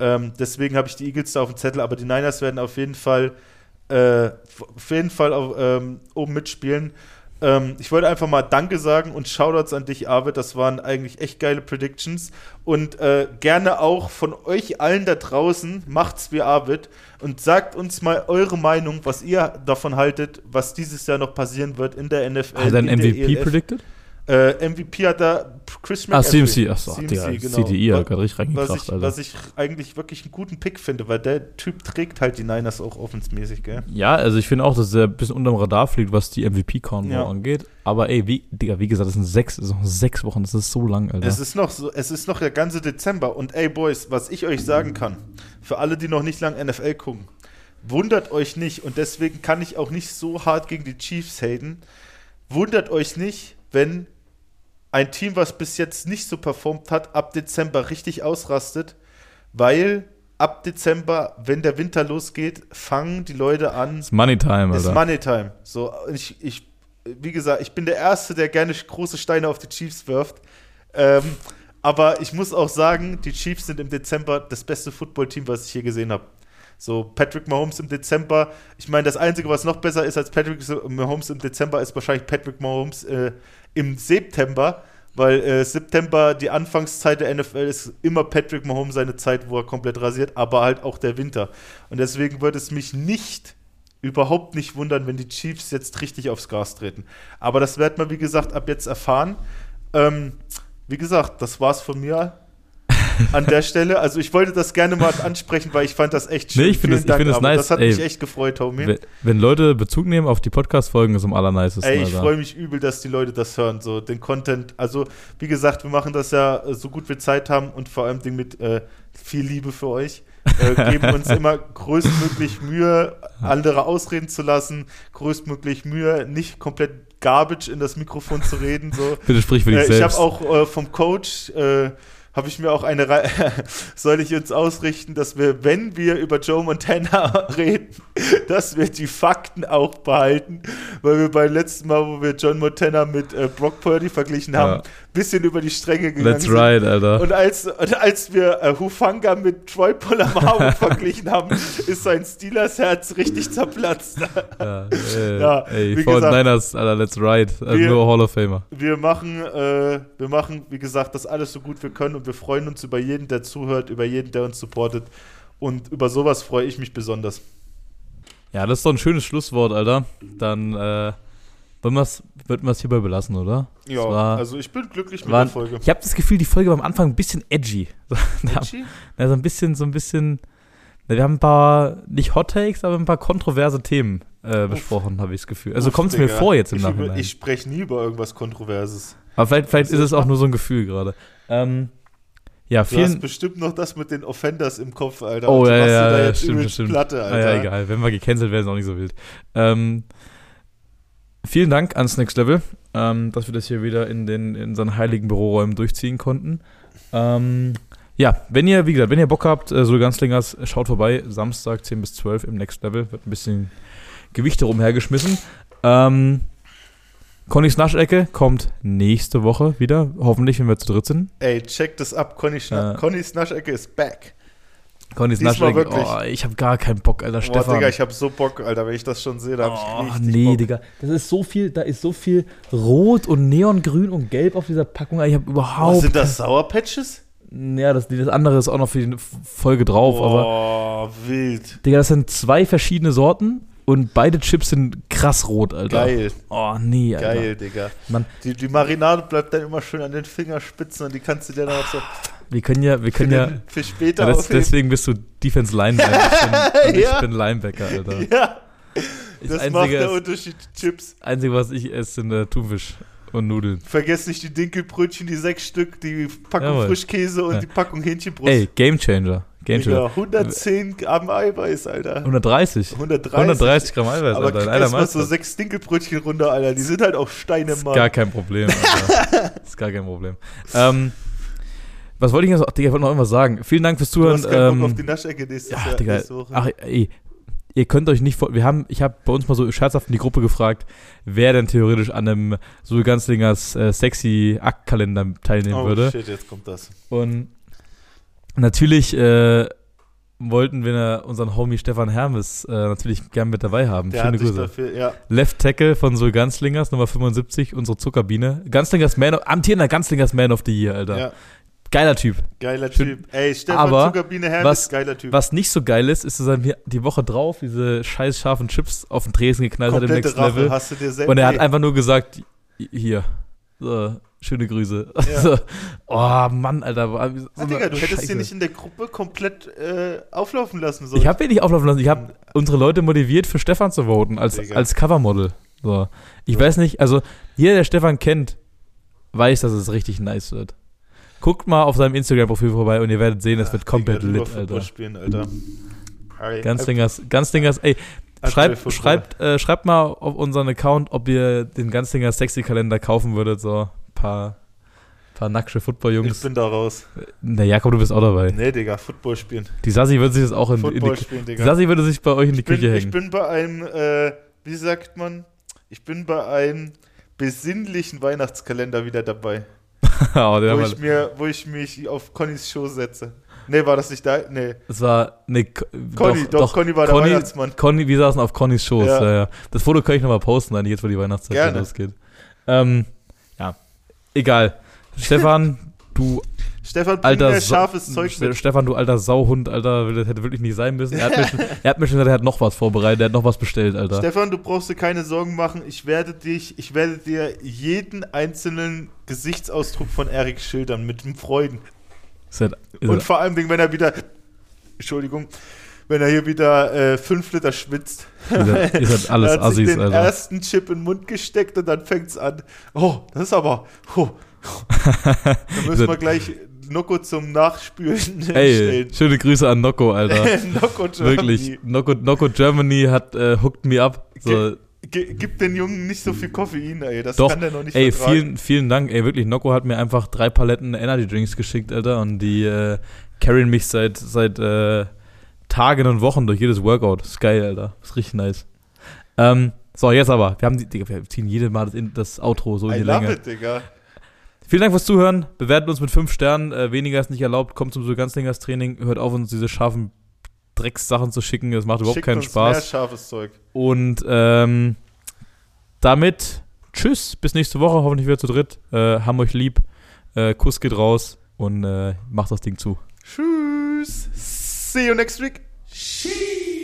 Ähm, deswegen habe ich die Eagles da auf dem Zettel, aber die Niners werden auf jeden Fall äh, auf jeden Fall auf, ähm, oben mitspielen. Ähm, ich wollte einfach mal Danke sagen und Shoutouts an dich, Arvid. Das waren eigentlich echt geile Predictions. Und äh, gerne auch von euch allen da draußen, macht's wie Arvid und sagt uns mal eure Meinung, was ihr davon haltet, was dieses Jahr noch passieren wird in der NFL. Hat er einen MVP ELF. predicted? Äh, MVP hat da Chris Ah, McCaffrey. CMC. Achso, Digga, CDI hat gerade richtig Was reingekracht, ich, Alter. was ich eigentlich wirklich einen guten Pick finde, weil der Typ trägt halt die Niners auch offensmäßig, gell? Ja, also ich finde auch, dass er ein bisschen unterm Radar fliegt, was die MVP-Konvo Ja. angeht. Aber ey, wie, Digga, wie gesagt, das sind sechs, das sind noch sechs Wochen, das ist so lang, Alter. Es ist noch so, es ist noch der ganze Dezember und ey Boys, was ich euch sagen kann, für alle, die noch nicht lang NFL gucken, wundert euch nicht und deswegen kann ich auch nicht so hart gegen die Chiefs haten. Wundert euch nicht, wenn ein Team, was bis jetzt nicht so performt hat, ab Dezember richtig ausrastet, weil ab Dezember, wenn der Winter losgeht, fangen die Leute an, ist Money Time, ist Alter. Money Time. So, ich, ich, wie gesagt, ich bin der Erste, der gerne große Steine auf die Chiefs wirft. Ähm, aber ich muss auch sagen, die Chiefs sind im Dezember das beste Footballteam, was ich hier gesehen habe. So, Patrick Mahomes im Dezember. Ich meine, das Einzige, was noch besser ist als Patrick Mahomes im Dezember, ist wahrscheinlich Patrick Mahomes äh, im September. Weil äh, September, die Anfangszeit der NFL, ist immer Patrick Mahomes seine Zeit, wo er komplett rasiert, aber halt auch der Winter. Und deswegen würde es mich nicht überhaupt nicht wundern, wenn die Chiefs jetzt richtig aufs Gas treten. Aber das werden wir, wie gesagt, ab jetzt erfahren. Ähm, wie gesagt, das war's von mir. An der Stelle. Also ich wollte das gerne mal ansprechen, weil ich fand das echt schön. Nee, ich finde ich das aber nice. Das hat Ey, mich echt gefreut, Homie. Wenn- Wenn Leute Bezug nehmen auf die Podcast-Folgen, ist am allernicesten. Ey, ich freue mich übel, dass die Leute das hören, so den Content. Also, wie gesagt, wir machen das ja äh, so gut wir Zeit haben und vor allem Ding mit äh, viel Liebe für euch. Äh, <laughs> geben uns immer größtmöglich Mühe, andere ausreden zu lassen, größtmöglich Mühe, nicht komplett Garbage in das Mikrofon zu reden. So. <laughs> Bitte sprich für dich Äh, ich selbst. habe auch äh, vom Coach, äh, habe ich mir auch eine Reihe, <laughs> soll ich uns ausrichten, dass wir, wenn wir über Joe Montana <laughs> reden, dass wir die Fakten auch behalten, weil wir beim letzten Mal, wo wir John Montana mit äh, Brock Purdy verglichen haben, Ja. bisschen über die Stränge gegangen Let's sind. ride, Alter. Und als, und als wir äh, Hufanga mit Troy Polamalu <laughs> verglichen haben, ist sein Steelers Herz richtig zerplatzt. ja, äh, Ja, ey, wie gesagt, Niners, Alter, let's ride. Wir- nur Hall of Famer. Wir machen, äh, wir machen, wie gesagt, das alles so gut wir können und wir freuen uns über jeden, der zuhört, über jeden, der uns supportet. Und über sowas freue ich mich besonders. Ja, das ist doch ein schönes Schlusswort, Alter. Dann äh, würden wir es hierbei belassen, oder? Ja, war- also ich bin glücklich mit War, der Folge. ich habe das Gefühl, die Folge war am Anfang ein bisschen edgy. <laughs> Edgy? ja, so ein bisschen, so ein bisschen. Wir haben ein paar, nicht Hot Takes, aber ein paar kontroverse Themen äh, besprochen, habe ich das Gefühl. Also kommt es mir vor jetzt im ich, Nachhinein. Ich spreche nie über irgendwas Kontroverses. aber vielleicht, vielleicht ist es ich auch nur so ein Gefühl gerade. Ähm, ja, Du hast vielen. bestimmt noch das mit den Offenders im Kopf, Alter. Oh ja, ja, ja, stimmt, stimmt. Platte, Ah, Alter. ja, egal. Wenn wir gecancelt werden, ist auch nicht so wild. Ähm, vielen Dank ans Next Level, ähm, dass wir das hier wieder in, den, in unseren heiligen Büroräumen durchziehen konnten. Ähm, ja, wenn ihr, wie gesagt, wenn ihr Bock habt, äh, so Ganzlingers, schaut vorbei. Samstag 10 bis 12 im Next Level. Wird ein bisschen Gewichte rumhergeschmissen. Ähm, Connys Naschecke kommt nächste Woche wieder. Hoffentlich, wenn wir zu dritt sind. Ey, check das ab. Conny, Schna Ja. Connys Naschecke ist back. Connys Naschecke, wirklich. oh, ich habe gar keinen Bock, Alter. Boah, Stefan. Digga, ich hab so Bock, Alter. Wenn ich das schon sehe, da hab Oh, ich richtig nee, Bock. Digga. Das ist so viel, da ist so viel Rot und Neongrün und Gelb auf dieser Packung. Ich habe Oh, überhaupt. sind das Sour Patches? ja, das, das andere ist auch noch für die Folge drauf, aber. Oh, wild. Digga, das sind zwei verschiedene Sorten und beide Chips sind krass rot, Alter. Geil, Oh, nee, Alter. geil, Digga. Mann. Die, die Marinade bleibt dann immer schön an den Fingerspitzen und die kannst du dir dann auch so Wir können ja, wir für, können ja. den, für später ja das, deswegen bist du Defense Linebacker. Ich bin, <laughs> und ich Ja. bin Linebacker, Alter. Ja, Das, das macht der Unterschied. Chips. Einzige, was ich esse, sind äh, Thunfisch und Nudeln. Vergesst nicht die Dinkelbrötchen, die sechs Stück, die Packung Jawohl. Frischkäse und Ja. die Packung Hähnchenbrust. Ey, Game Changer. Game Digga, Changer. 110 Gramm Eiweiß, Alter. 130. 130. 130 Gramm Eiweiß, Aber Alter. krieg Alter, erst mal so Meister. sechs Dinkelbrötchen runter, Alter. Die sind halt auch Steine, Das ist Mann. gar kein Problem, Alter. <laughs> Ist gar kein Problem. Ähm, was wollte ich jetzt noch? Digga, ich wollte noch irgendwas sagen. Vielen Dank fürs Du Zuhören. hast keinen Bock auf Ähm, die Naschecke nächstes ja, Jahr, Digga. nächste Woche. Ach, ey. Ihr könnt euch nicht vor. Wir haben, ich habe bei uns mal so scherzhaft in die Gruppe gefragt, wer denn theoretisch an einem so Ganzlingers äh, sexy Aktkalender teilnehmen oh würde. shit, jetzt kommt das. Und natürlich äh, wollten wir unseren Homie Stefan Hermes äh, natürlich gern mit dabei haben. Der Schöne Grüße. dafür, ja. Left Tackle von Sul Ganzlingers, Nummer 75, unsere Zuckerbiene. Ganzlingers Man of, amtierender Ganzlingers Man of the Year, Alter. ja. Geiler Typ. Geiler Schön. Typ. Ey, Stefan Aber Zuckerbiene Hermes, was- geiler Typ. Was nicht so geil ist, ist, dass er mir die Woche drauf diese scheiß scharfen Chips auf den Tresen geknallt hat im Komplette Next Rache, Level. hast du dir selbst. Und er hat einfach nur gesagt, hier, so, schöne Grüße. Ja. <laughs> So, oh Mann, Alter. war so Ah, Digga, du hättest dir nicht in der Gruppe komplett äh, auflaufen lassen sollen. Ich habe ihn nicht auflaufen lassen. Ich habe unsere Leute motiviert, für Stefan zu voten, als, Digga. als Covermodel. So. Ich Ja. weiß nicht, also jeder, der Stefan kennt, weiß, dass es richtig nice wird. Guckt mal auf seinem Instagram-Profil vorbei und ihr werdet sehen, es wird komplett Digga, lit, Alter. Spielen, Alter. Ey, Ganzlingers, Ganzlingers, ey, Aktuell schreibt, Football. schreibt, äh, schreibt mal auf unseren Account, ob ihr den Ganzlingers Sexy-Kalender kaufen würdet, so paar, paar nackte Ich Football-Jungs. bin da raus. Na Jakob, du bist auch dabei. Nee, Digga, Football spielen. Die Sassi würde sich das auch in, in die, spielen, die Digga. Sassi würde sich bei euch in die ich, bin, Küche ich hängen. bin bei einem, äh, wie sagt man, ich bin bei einem besinnlichen Weihnachtskalender wieder dabei. <laughs> oh, der Wo ich, mir, wo ich mich auf Connys Show setze. Nee, war das nicht da? Nee. es war, ne, Ko- Conny, doch, Conny war der Conny- Weihnachtsmann. Conny, wir saßen auf Connys Schoß. Ja. Ja. Ja, Das Foto kann ich nochmal posten, eigentlich jetzt, wo die Weihnachtszeit losgeht. Ähm, egal. Stefan, <laughs> du Stefan, alter scharfes Zeug mit. Stefan, du alter Sauhund, Alter, das hätte wirklich nicht sein müssen. Er hat, mir <laughs> schon, er hat mir schon gesagt, er hat noch was vorbereitet, er hat noch was bestellt, Alter. Stefan, du brauchst dir keine Sorgen machen. Ich werde dich, ich werde dir jeden einzelnen Gesichtsausdruck von Erik schildern mit dem Freuden. Seid, Und vor allem, wenn er wieder, Entschuldigung, wenn er hier wieder äh, fünf Liter schwitzt. ihr seid, ihr seid <laughs> alles er hat sich Assis, den Alter. ersten Chip in den Mund gesteckt und dann fängt es an. Oh, das ist aber. Oh. Dann <laughs> müssen wir gleich Nocco zum Nachspülen <laughs> Ey, stellen. schöne Grüße an Nocco, Alter. Nocco Germany. Wirklich. Nocco, Nocco Germany hat äh, hooked me up. So, gib den Jungen nicht so viel Koffein, ey. Das Doch, kann der noch nicht ey, vertragen. vielen, vielen Dank. Ey, wirklich, Nocco hat mir einfach drei Paletten Energy Drinks geschickt, Alter. Und die äh, carryen mich seit, seit äh, Tagen und Wochen durch jedes Workout. ist geil, Alter. ist richtig nice. Ähm, so, jetzt aber. Wir haben die, Digga, wir ziehen jedes Mal das, das Outro so in I die love Länge. it, Digga. Vielen Dank fürs Zuhören. Bewertet uns mit fünf Sternen. Äh, weniger ist nicht erlaubt. Kommt zum so ganzlingers Training. Hört auf, uns diese scharfen Dreckssachen zu schicken. Das macht überhaupt Schickt keinen uns Spaß. Mehr scharfes Zeug. Und ähm, damit tschüss, bis nächste Woche, hoffentlich wieder zu dritt. Äh, haben euch lieb. Äh, Kuss geht raus und äh, macht das Ding zu. Tschüss. See you next week. Sheesh.